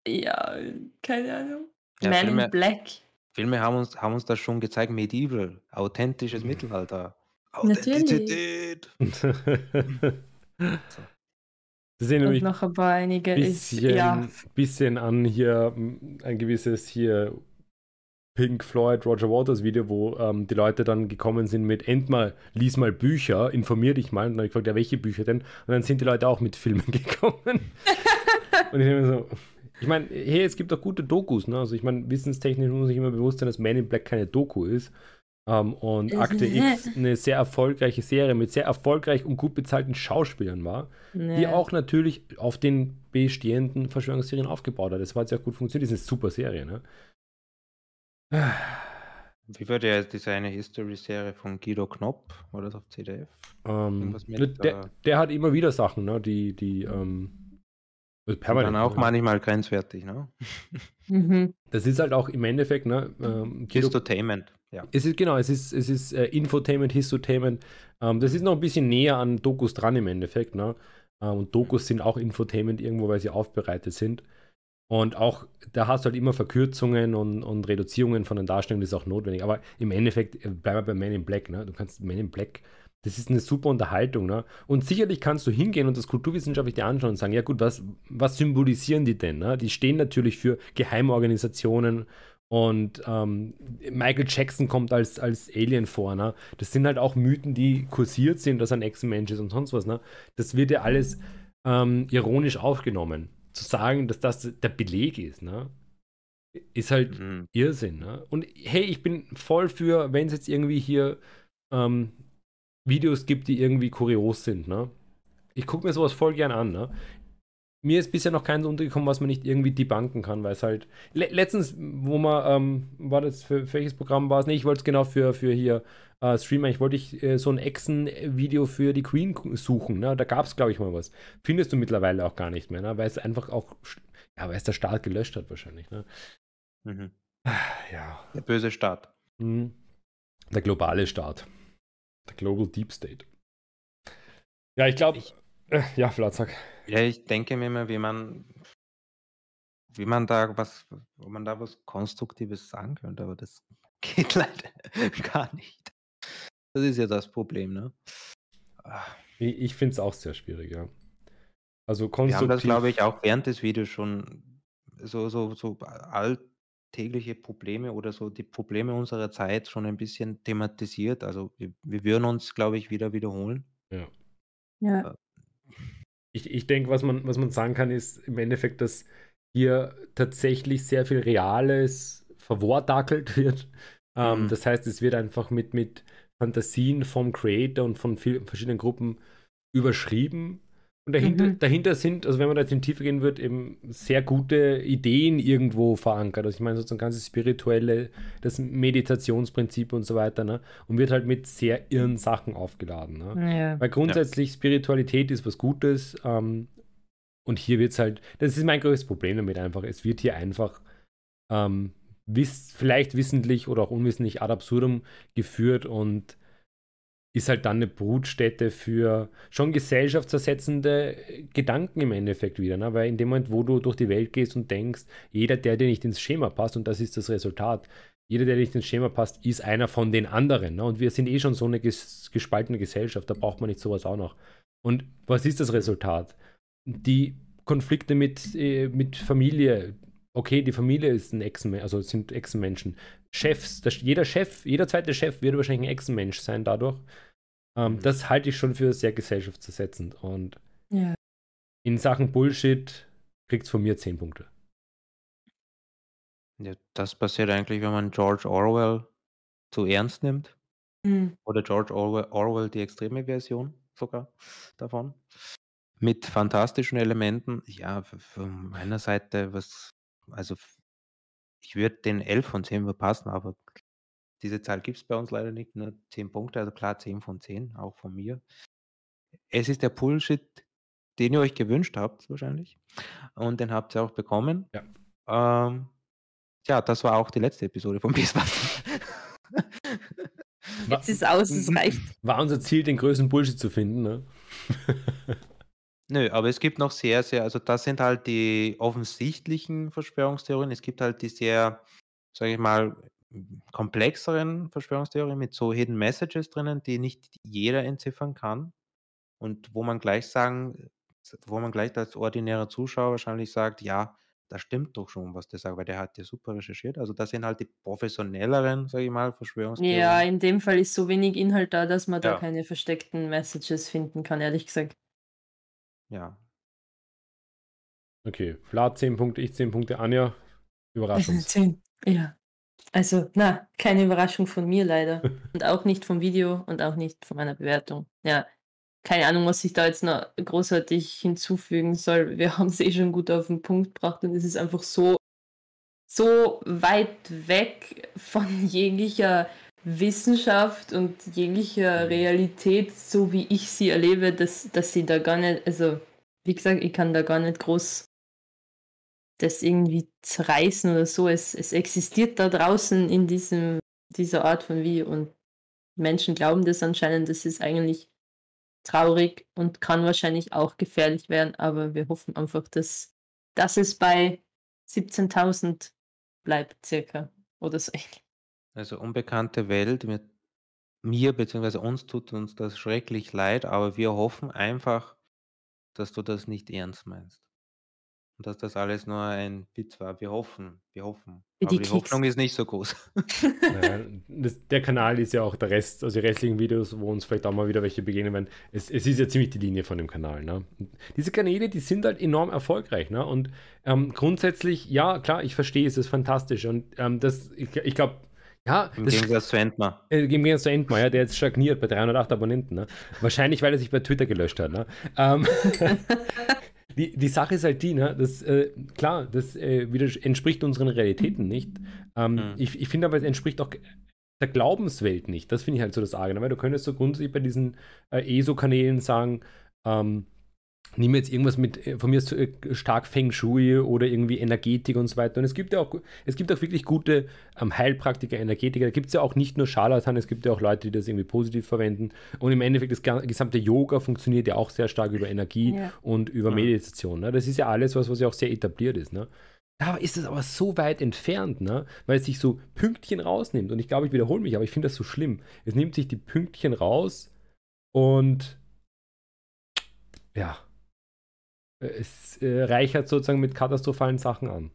Speaker 3: Äh, ja, keine Ahnung. Ja, Man Filme, in Black.
Speaker 1: Filme haben uns, haben uns das schon gezeigt, Medieval, authentisches Mittelalter.
Speaker 3: Authentizität.
Speaker 2: so. Das sind nämlich
Speaker 3: noch ein paar einige.
Speaker 2: Bisschen, ist, ja. bisschen an hier ein gewisses hier Pink Floyd Roger Waters Video, wo ähm, die Leute dann gekommen sind mit end mal, lies mal Bücher, informier dich mal. Und dann habe ich gefragt, ja, welche Bücher denn? Und dann sind die Leute auch mit Filmen gekommen. und ich denke mir so, ich meine, hey, es gibt auch gute Dokus, ne? Also ich meine, wissenstechnisch muss ich immer bewusst sein, dass Man in Black keine Doku ist. Ähm, und Akte X eine sehr erfolgreiche Serie mit sehr erfolgreich und gut bezahlten Schauspielern war, nee. die auch natürlich auf den bestehenden Verschwörungsserien aufgebaut hat. Das war sehr gut funktioniert. Das ist eine super Serie, ne?
Speaker 1: Wie war der, diese eine History-Serie von Guido Knopp? War das auf CDF?
Speaker 2: Ähm, mit, der, äh, der, hat immer wieder Sachen, ne? Die, die, ähm,
Speaker 1: permanent. Dann auch manchmal grenzwertig, ne?
Speaker 2: Mhm. Das ist halt auch im Endeffekt, ne?
Speaker 1: Ähm, Histotainment.
Speaker 2: Ja. Es ist genau, es ist, es ist äh, Infotainment, Histotainment. Ähm, das ist noch ein bisschen näher an Dokus dran im Endeffekt. Ne? Äh, und Dokus sind auch Infotainment irgendwo, weil sie aufbereitet sind. Und auch, da hast du halt immer Verkürzungen und, und Reduzierungen von den Darstellungen, das ist auch notwendig. Aber im Endeffekt äh, bleib mal bei Man in Black. Ne? Du kannst Man in Black, das ist eine super Unterhaltung. Ne? Und sicherlich kannst du hingehen und das kulturwissenschaftlich dir anschauen und sagen, ja gut, was, was symbolisieren die denn? Ne? Die stehen natürlich für Geheimorganisationen und ähm, Michael Jackson kommt als, als Alien vor. Ne? Das sind halt auch Mythen, die kursiert sind, dass er ein Echsenmensch ist und sonst was. Ne? Das wird ja alles ähm, ironisch aufgenommen. Zu sagen, dass das der Beleg ist, ne? ist halt mhm. Irrsinn. Ne? Und hey, ich bin voll für, wenn es jetzt irgendwie hier ähm, Videos gibt, die irgendwie kurios sind. Ne? Ich gucke mir sowas voll gern an. Ne? Mir ist bisher noch keins untergekommen, was man nicht irgendwie debunken kann, weil es halt. Le letztens, wo man, ähm, war das für, für welches Programm war es? Ne, ich wollte es genau für, für hier äh, Streamer, ich wollte ich äh, so ein Echsen-Video für die Queen suchen, ne? Da gab es, glaube ich, mal was. Findest du mittlerweile auch gar nicht mehr, ne? Weil es einfach auch, ja, weil es der Staat gelöscht hat, wahrscheinlich, ne?
Speaker 1: Mhm. Ja. Der böse Staat.
Speaker 2: Mhm. Der globale Staat. Der Global Deep State. Ja, ich glaube. Äh, ja, Flatzak.
Speaker 1: Ja, ich denke mir immer, wie man wie man da was ob man da was Konstruktives sagen könnte, aber das geht leider gar nicht. Das ist ja das Problem, ne?
Speaker 2: Ah. Ich, ich finde es auch sehr schwierig, ja. Also
Speaker 1: Wir haben das, glaube ich, auch während des Videos schon so, so, so alltägliche Probleme oder so die Probleme unserer Zeit schon ein bisschen thematisiert. Also wir, wir würden uns, glaube ich, wieder wiederholen.
Speaker 2: Ja.
Speaker 3: Ja.
Speaker 2: Ich, ich denke, was man, was man sagen kann, ist im Endeffekt, dass hier tatsächlich sehr viel Reales verwortakelt wird. Ähm, mhm. Das heißt, es wird einfach mit, mit Fantasien vom Creator und von vielen verschiedenen Gruppen überschrieben. Und dahinter, mhm. dahinter sind, also wenn man da jetzt in Tiefe gehen wird, eben sehr gute Ideen irgendwo verankert. Also ich meine sozusagen ganze spirituelle, das Meditationsprinzip und so weiter, ne? Und wird halt mit sehr irren Sachen aufgeladen. Ne? Ja. Weil grundsätzlich ja. Spiritualität ist was Gutes. Ähm, und hier wird es halt, das ist mein größtes Problem damit einfach. Es wird hier einfach ähm, wiss, vielleicht wissentlich oder auch unwissentlich ad absurdum geführt und ist halt dann eine Brutstätte für schon gesellschaftsersetzende Gedanken im Endeffekt wieder. Ne? Weil in dem Moment, wo du durch die Welt gehst und denkst, jeder, der dir nicht ins Schema passt, und das ist das Resultat, jeder, der nicht ins Schema passt, ist einer von den anderen. Ne? Und wir sind eh schon so eine ges gespaltene Gesellschaft, da braucht man nicht sowas auch noch. Und was ist das Resultat? Die Konflikte mit, äh, mit Familie, okay, die Familie ist ein Echsenmensch, also sind Echsenmenschen. Chefs, das, jeder Chef, jeder zweite Chef wird wahrscheinlich ein Echsenmensch sein dadurch. Ähm, mhm. Das halte ich schon für sehr gesellschaftsersetzend. Und ja. in Sachen Bullshit kriegt es von mir 10 Punkte.
Speaker 1: Ja, das passiert eigentlich, wenn man George Orwell zu ernst nimmt. Mhm. Oder George Orwell, Orwell, die extreme Version sogar davon. Mit fantastischen Elementen. Ja, von meiner Seite, was also ich würde den 11 von 10 verpassen, aber diese Zahl gibt es bei uns leider nicht, nur 10 Punkte, also klar 10 von 10, auch von mir. Es ist der Bullshit, den ihr euch gewünscht habt, wahrscheinlich. Und den habt ihr auch bekommen. Ja. Ähm, ja, das war auch die letzte Episode von Beastmaster.
Speaker 3: Jetzt ist aus, es reicht.
Speaker 2: War unser Ziel, den größten Bullshit zu finden, ne?
Speaker 1: Nö, aber es gibt noch sehr, sehr also das sind halt die offensichtlichen Verschwörungstheorien. Es gibt halt die sehr, sage ich mal, komplexeren Verschwörungstheorien mit so Hidden Messages drinnen, die nicht jeder entziffern kann und wo man gleich sagen wo man gleich als ordinärer Zuschauer wahrscheinlich sagt: „Ja, da stimmt doch schon, was der sagt, weil der hat ja super recherchiert.“ Also, das sind halt die professionelleren, sage ich mal,
Speaker 3: Ja, in dem Fall ist so wenig Inhalt da, dass man da keine versteckten Messages finden kann, ehrlich gesagt.
Speaker 1: Ja.
Speaker 2: Okay, Vlad 10 Punkte, ich 10 Punkte, Anja, Überraschung.
Speaker 3: 10, ja. Also, na, keine Überraschung von mir leider. und auch nicht vom Video und auch nicht von meiner Bewertung. Ja, keine Ahnung, was ich da jetzt noch großartig hinzufügen soll. Wir haben es eh schon gut auf den Punkt gebracht und es ist einfach so, so weit weg von jeglicher Wissenschaft und jeglicher Realität, so wie ich sie erlebe, dass, dass sie da gar nicht, also wie gesagt, ich kann da gar nicht groß das irgendwie zerreißen oder so. Es, es existiert da draußen in diesem, dieser Art von Video und Menschen glauben das anscheinend, das ist eigentlich traurig und kann wahrscheinlich auch gefährlich werden, aber wir hoffen einfach, dass, dass es bei 17.000 bleibt, circa oder so ähnlich.
Speaker 1: Also unbekannte Welt mit mir bzw. uns tut uns das schrecklich leid, aber wir hoffen einfach, dass du das nicht ernst meinst. Und dass das alles nur ein Witz war. Wir hoffen, wir hoffen. Wie aber die, die Hoffnung ist nicht so groß.
Speaker 2: naja, das, der Kanal ist ja auch der Rest, also die restlichen Videos, wo uns vielleicht auch mal wieder welche begegnen werden. Es, es ist ja ziemlich die Linie von dem Kanal. Ne? Diese Kanäle, die sind halt enorm erfolgreich. Ne? Und ähm, grundsätzlich, ja, klar, ich verstehe, es ist fantastisch. Und ähm, das, ich, ich glaube, ja,
Speaker 1: Im Gegensatz zu Entmar.
Speaker 2: Äh, Im Gegensatz zu Entmar, ja, der jetzt stagniert bei 308 Abonnenten. Ne? Wahrscheinlich, weil er sich bei Twitter gelöscht hat. Ne? Ähm, die, die Sache ist halt die, ne, das, äh, klar, das äh, entspricht unseren Realitäten nicht. Ähm, mhm. Ich, ich finde aber, es entspricht auch der Glaubenswelt nicht. Das finde ich halt so das Arge, ne? weil du könntest so grundsätzlich bei diesen äh, ESO-Kanälen sagen, ähm, nimm jetzt irgendwas mit, äh, von mir ist äh, stark Feng Shui oder irgendwie Energetik und so weiter. Und es gibt ja auch, es gibt auch wirklich gute ähm, Heilpraktiker, Energetiker. Da gibt es ja auch nicht nur Scharlatan, es gibt ja auch Leute, die das irgendwie positiv verwenden. Und im Endeffekt, das gesamte Yoga funktioniert ja auch sehr stark über Energie ja. und über Meditation. Ne? Das ist ja alles was, was ja auch sehr etabliert ist. Ne? Da ist es aber so weit entfernt, ne? weil es sich so Pünktchen rausnimmt. Und ich glaube, ich wiederhole mich, aber ich finde das so schlimm. Es nimmt sich die Pünktchen raus und ja, es äh, reichert sozusagen mit katastrophalen Sachen an.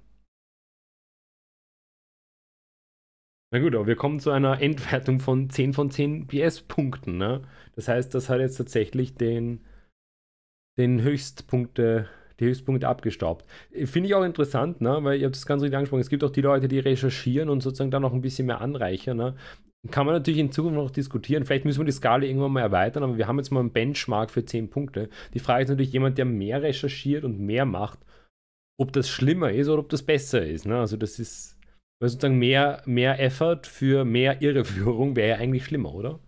Speaker 2: Na gut, aber wir kommen zu einer Endwertung von 10 von 10 PS-Punkten. Ne? Das heißt, das hat jetzt tatsächlich den, den Höchstpunkte, die Hilfspunkte abgestaubt. Finde ich auch interessant, ne? weil ihr habt das ganz richtig angesprochen. Es gibt auch die Leute, die recherchieren und sozusagen dann noch ein bisschen mehr anreichern. Ne? Kann man natürlich in Zukunft noch diskutieren. Vielleicht müssen wir die Skala irgendwann mal erweitern, aber wir haben jetzt mal einen Benchmark für 10 Punkte. Die Frage ist natürlich jemand, der mehr recherchiert und mehr macht, ob das schlimmer ist oder ob das besser ist. Ne? Also das ist, weil sozusagen mehr, mehr Effort für mehr Irreführung wäre ja eigentlich schlimmer, oder?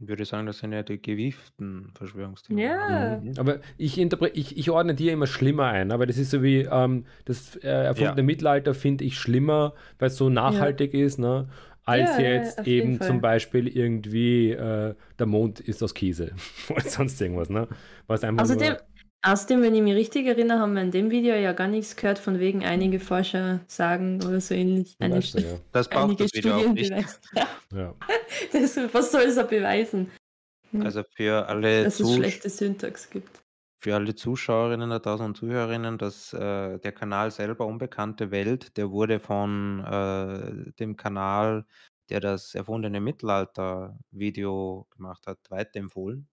Speaker 1: Ich würde sagen, das sind ja die gewieften Verschwörungstheorien.
Speaker 3: Ja.
Speaker 2: Mhm. Aber ich, ich, ich ordne die immer schlimmer ein, aber das ist so wie ähm, das äh, erfundene ja. Mittelalter finde ich schlimmer, weil es so nachhaltig ja. ist, ne? Als ja, jetzt eben zum Beispiel irgendwie äh, der Mond ist aus Käse oder sonst irgendwas, ne?
Speaker 3: Was einfach Außerdem, Außerdem, wenn ich mich richtig erinnere, haben wir in dem Video ja gar nichts gehört, von wegen einige Forscher sagen oder so ähnlich.
Speaker 1: Eine,
Speaker 3: weißt
Speaker 1: du, ja. Das braucht einige das Video Studien auch nicht.
Speaker 3: Ja. ja. Das, was soll es beweisen?
Speaker 1: Hm. Also für alle
Speaker 3: Dass es schlechte Syntax gibt.
Speaker 1: Für alle Zuschauerinnen da draußen und Zuhörerinnen, dass äh, der Kanal selber Unbekannte Welt, der wurde von äh, dem Kanal, der das erfundene Mittelalter-Video gemacht hat, weiterempfohlen.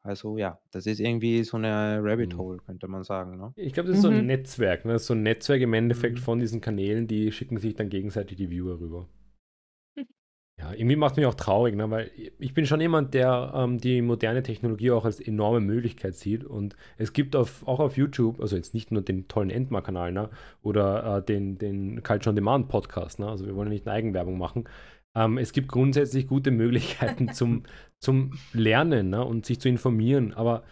Speaker 1: Also ja, das ist irgendwie so eine Rabbit mhm. Hole, könnte man sagen. Ne?
Speaker 2: Ich glaube, das ist so ein mhm. Netzwerk, ne? so ein Netzwerk im Endeffekt Mhm. von diesen Kanälen, die schicken sich dann gegenseitig die Viewer rüber. Ja, irgendwie macht es mich auch traurig, ne? weil ich bin schon jemand, der ähm, die moderne Technologie auch als enorme Möglichkeit sieht. Und es gibt auf, auch auf YouTube, also jetzt nicht nur den tollen Endmar-Kanal ne? oder äh, den, den Culture on Demand Podcast, ne? also wir wollen ja nicht eine Eigenwerbung machen, ähm, es gibt grundsätzlich gute Möglichkeiten zum, zum Lernen ne, und sich zu informieren, aber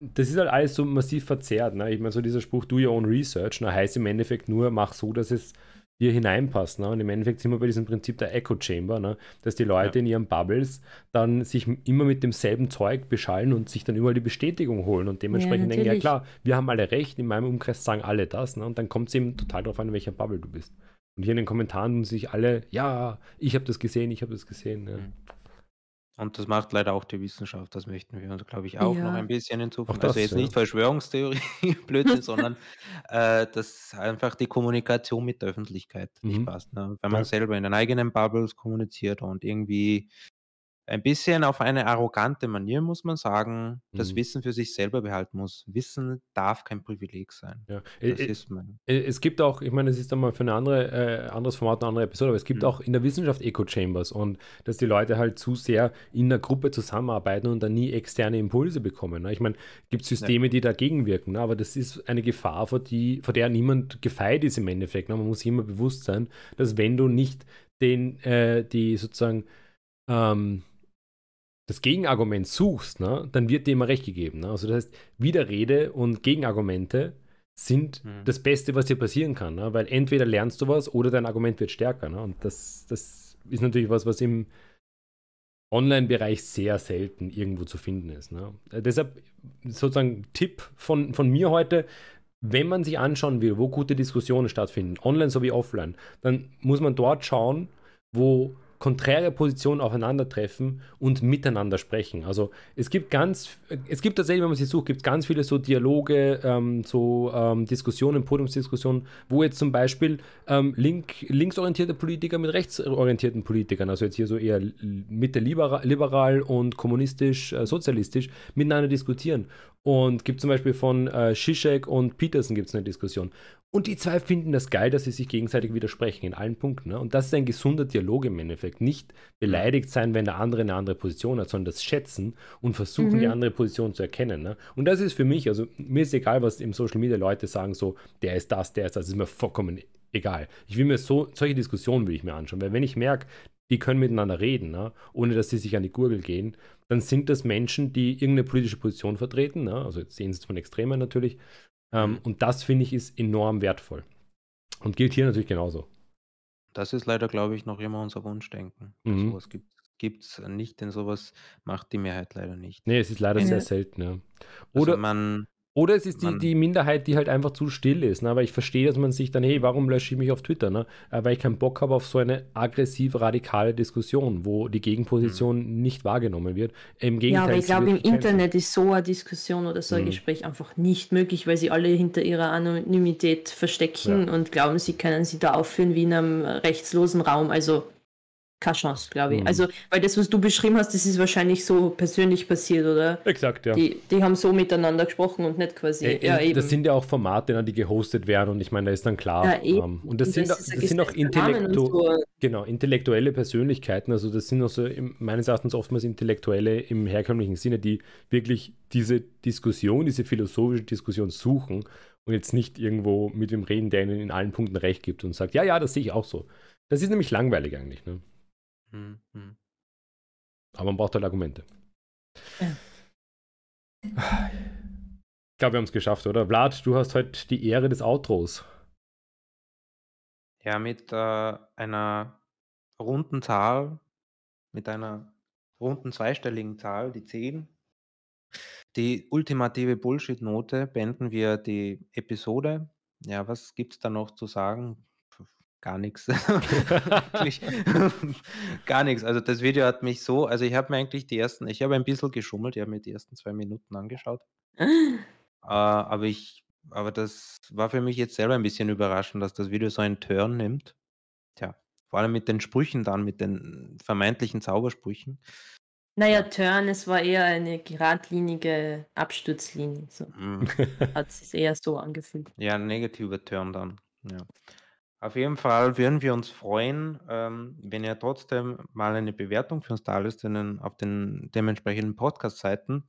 Speaker 2: das ist halt alles so massiv verzerrt. Ne? Ich meine, so dieser Spruch, do your own research, ne, heißt im Endeffekt nur, mach so, dass es dir hineinpasst. Ne? Und im Endeffekt sind wir bei diesem Prinzip der Echo Chamber, ne? dass die Leute ja. in ihren Bubbles dann sich immer mit demselben Zeug beschallen und sich dann überall die Bestätigung holen und dementsprechend ja, denken, ja klar, wir haben alle recht, in meinem Umkreis sagen alle das. Ne? Und dann kommt es eben total darauf an, in welcher Bubble du bist. Und hier in den Kommentaren sich alle, ja, ich habe das gesehen, ich habe das gesehen. Ja.
Speaker 1: Und das macht leider auch die Wissenschaft. Das möchten wir uns, glaube ich, auch noch ein bisschen hinzufügen. Also jetzt ja. nicht Verschwörungstheorie, Blödsinn, sondern äh, dass einfach die Kommunikation mit der Öffentlichkeit nicht mhm. passt. Ne? Wenn man Ja. selber in den eigenen Bubbles kommuniziert und irgendwie ein bisschen auf eine arrogante Manier, muss man sagen, das Mhm. Wissen für sich selber behalten muss. Wissen darf kein Privileg sein.
Speaker 2: Ja. Das ist mein es gibt auch, ich meine, es ist einmal für ein andere, äh, anderes Format eine andere Episode, aber es gibt Mhm. auch in der Wissenschaft Echo-Chambers und dass die Leute halt zu sehr in der Gruppe zusammenarbeiten und dann nie externe Impulse bekommen. Ne? Ich meine, gibt Ja. Systeme, die dagegen wirken, ne? aber das ist eine Gefahr, vor, die, vor der niemand gefeit ist im Endeffekt. Ne? Man muss sich immer bewusst sein, dass wenn du nicht den, äh, die sozusagen ähm, das Gegenargument suchst, ne, dann wird dir immer recht gegeben. Ne? Also das heißt, Widerrede und Gegenargumente sind mhm. das Beste, was dir passieren kann, ne? weil entweder lernst du was oder dein Argument wird stärker. Ne? Und das, das ist natürlich was, was im Online-Bereich sehr selten irgendwo zu finden ist. Ne? Äh, deshalb sozusagen Tipp von, von mir heute, wenn man sich anschauen will, wo gute Diskussionen stattfinden, online sowie offline, dann muss man dort schauen, wo konträre Positionen aufeinandertreffen und miteinander sprechen. Also es gibt ganz, es gibt tatsächlich, wenn man sie sucht, gibt ganz viele so Dialoge, ähm, so ähm, Diskussionen, Podiumsdiskussionen, wo jetzt zum Beispiel ähm, link, linksorientierte Politiker mit rechtsorientierten Politikern, also jetzt hier so eher Mitte liberal, liberal und kommunistisch, äh, sozialistisch, miteinander diskutieren. Und gibt zum Beispiel von äh, Zizek und Peterson gibt es eine Diskussion. Und die zwei finden das geil, dass sie sich gegenseitig widersprechen in allen Punkten. Ne? Und das ist ein gesunder Dialog im Endeffekt. Nicht beleidigt sein, wenn der andere eine andere Position hat, sondern das schätzen und versuchen, mhm. die andere Position zu erkennen. Ne? Und das ist für mich, also mir ist egal, was im Social Media Leute sagen, so, der ist das, der ist das, ist mir vollkommen egal. Ich will mir so, solche Diskussionen will ich mir anschauen, weil wenn ich merke, die können miteinander reden, ne? ohne dass sie sich an die Gurgel gehen, dann sind das Menschen, die irgendeine politische Position vertreten, ne? also jetzt sehen sie von Extremen natürlich, ähm, und das finde ich ist enorm wertvoll. Und gilt hier natürlich genauso.
Speaker 1: Das ist leider, glaube ich, noch immer unser Wunschdenken. Mhm. Sowas gibt es nicht, denn sowas macht die Mehrheit leider nicht.
Speaker 2: Nee, es ist leider sehr selten. Ja. Also Oder also man, oder es ist die, die Minderheit, die halt einfach zu still ist. Ne? Aber ich verstehe, dass man sich dann, hey, warum lösche ich mich auf Twitter? Ne? Äh, weil ich keinen Bock habe auf so eine aggressiv radikale Diskussion, wo die Gegenposition mhm. nicht wahrgenommen wird. Im Gegenteil. Ja, aber
Speaker 3: ich glaube, im Internet ist so eine Diskussion oder so ein mhm. Gespräch einfach nicht möglich, weil sie alle hinter ihrer Anonymität verstecken ja. und glauben, sie können sie da aufführen wie in einem rechtslosen Raum. Also keine Chance, glaube ich. Mhm. Also, weil das, was du beschrieben hast, das ist wahrscheinlich so persönlich passiert, oder?
Speaker 2: Exakt, ja.
Speaker 3: Die, die haben so miteinander gesprochen und nicht quasi.
Speaker 2: Äh, ja, äh, das sind ja auch Formate, ne, die gehostet werden und ich meine, da ist dann klar. Ja, ähm, und das, und sind, das, das sind auch Intellektu so. genau, intellektuelle Persönlichkeiten. Also, das sind auch so meines Erachtens oftmals Intellektuelle im herkömmlichen Sinne, die wirklich diese Diskussion, diese philosophische Diskussion suchen und jetzt nicht irgendwo mit dem reden, der ihnen in allen Punkten recht gibt und sagt, ja, ja, das sehe ich auch so. Das ist nämlich langweilig eigentlich. Ne? Mhm. Aber man braucht halt Argumente. Ja. Ich glaube, wir haben es geschafft, oder? Vlad, du hast heute die Ehre des Outros.
Speaker 1: Ja, mit äh, einer runden Zahl, mit einer runden zweistelligen Zahl, die 10. Die ultimative Bullshit-Note beenden wir die Episode. Ja, was gibt es da noch zu sagen? Gar nichts. gar nichts. Also das Video hat mich so, also ich habe mir eigentlich die ersten, ich habe ein bisschen geschummelt, ich habe mir die ersten zwei Minuten angeschaut. äh, aber ich, aber das war für mich jetzt selber ein bisschen überraschend, dass das Video so einen Turn nimmt. Tja, vor allem mit den Sprüchen dann, mit den vermeintlichen Zaubersprüchen.
Speaker 3: Naja, Turn, es war eher eine geradlinige Absturzlinie. So. Mm. Hat sich eher so angefühlt.
Speaker 1: Ja, ein negativer Turn dann. Ja. Auf jeden Fall würden wir uns freuen, ähm, wenn ihr trotzdem mal eine Bewertung für uns da lässt auf den dementsprechenden Podcast-Seiten.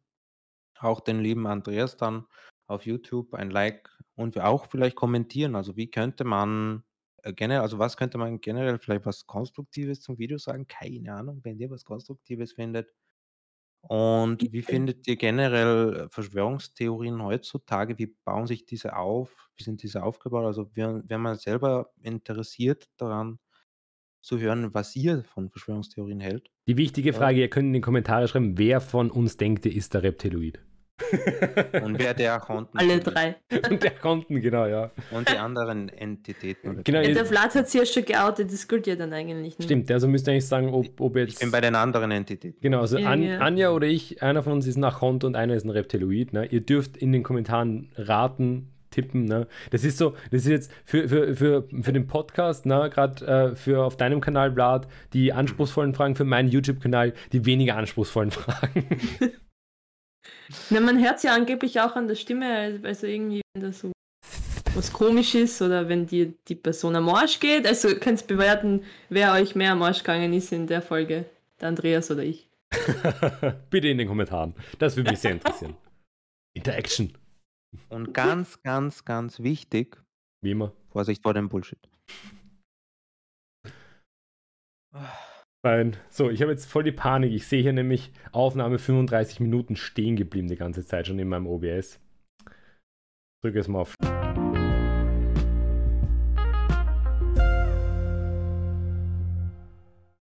Speaker 1: Auch den lieben Andreas dann auf YouTube ein Like und wir auch vielleicht kommentieren. Also wie könnte man äh, generell, also was könnte man generell vielleicht was Konstruktives zum Video sagen? Keine Ahnung, wenn ihr was Konstruktives findet. Und wie findet ihr generell äh, Verschwörungstheorien heutzutage? Wie bauen sich diese auf? Wie sind diese aufgebaut? Also wäre wär man selber interessiert daran zu hören, was ihr von Verschwörungstheorien hält.
Speaker 2: Die wichtige Frage, ihr könnt in die Kommentare schreiben, wer von uns denkt, ist der Reptiloid?
Speaker 1: Und wer der Konten.
Speaker 3: Alle drei.
Speaker 2: Und der Konten, genau, ja.
Speaker 1: Und die anderen Entitäten.
Speaker 3: Genau, ja, der Vlad hat sich ja schon geoutet, das gilt ja dann eigentlich nicht.
Speaker 2: Stimmt, also müsst ihr eigentlich sagen, ob, ob jetzt.
Speaker 1: Ich bin bei den anderen Entitäten.
Speaker 2: Genau, also ja, An ja. Anja oder ich, einer von uns ist ein Achont und einer ist ein Reptiloid. Ne? Ihr dürft in den Kommentaren raten, tippen. Ne? Das ist so, das ist jetzt für, für, für, für den Podcast, ne? gerade äh, für auf deinem Kanal, Vlad, die anspruchsvollen Fragen, für meinen YouTube-Kanal die weniger anspruchsvollen Fragen.
Speaker 3: Na, man hört es ja angeblich auch an der Stimme, also irgendwie, wenn das so was komisch ist oder wenn dir die Person am Arsch geht. Also könnt ihr bewerten, wer euch mehr am Arsch gegangen ist in der Folge. Der Andreas oder ich.
Speaker 2: Bitte in den Kommentaren. Das würde mich sehr interessieren. Interaction.
Speaker 1: Und ganz, ganz, ganz wichtig.
Speaker 2: Wie immer.
Speaker 1: Vorsicht vor dem Bullshit.
Speaker 2: Nein. So, ich habe jetzt voll die Panik. Ich sehe hier nämlich Aufnahme 35 Minuten stehen geblieben die ganze Zeit schon in meinem OBS. Drücke es mal auf.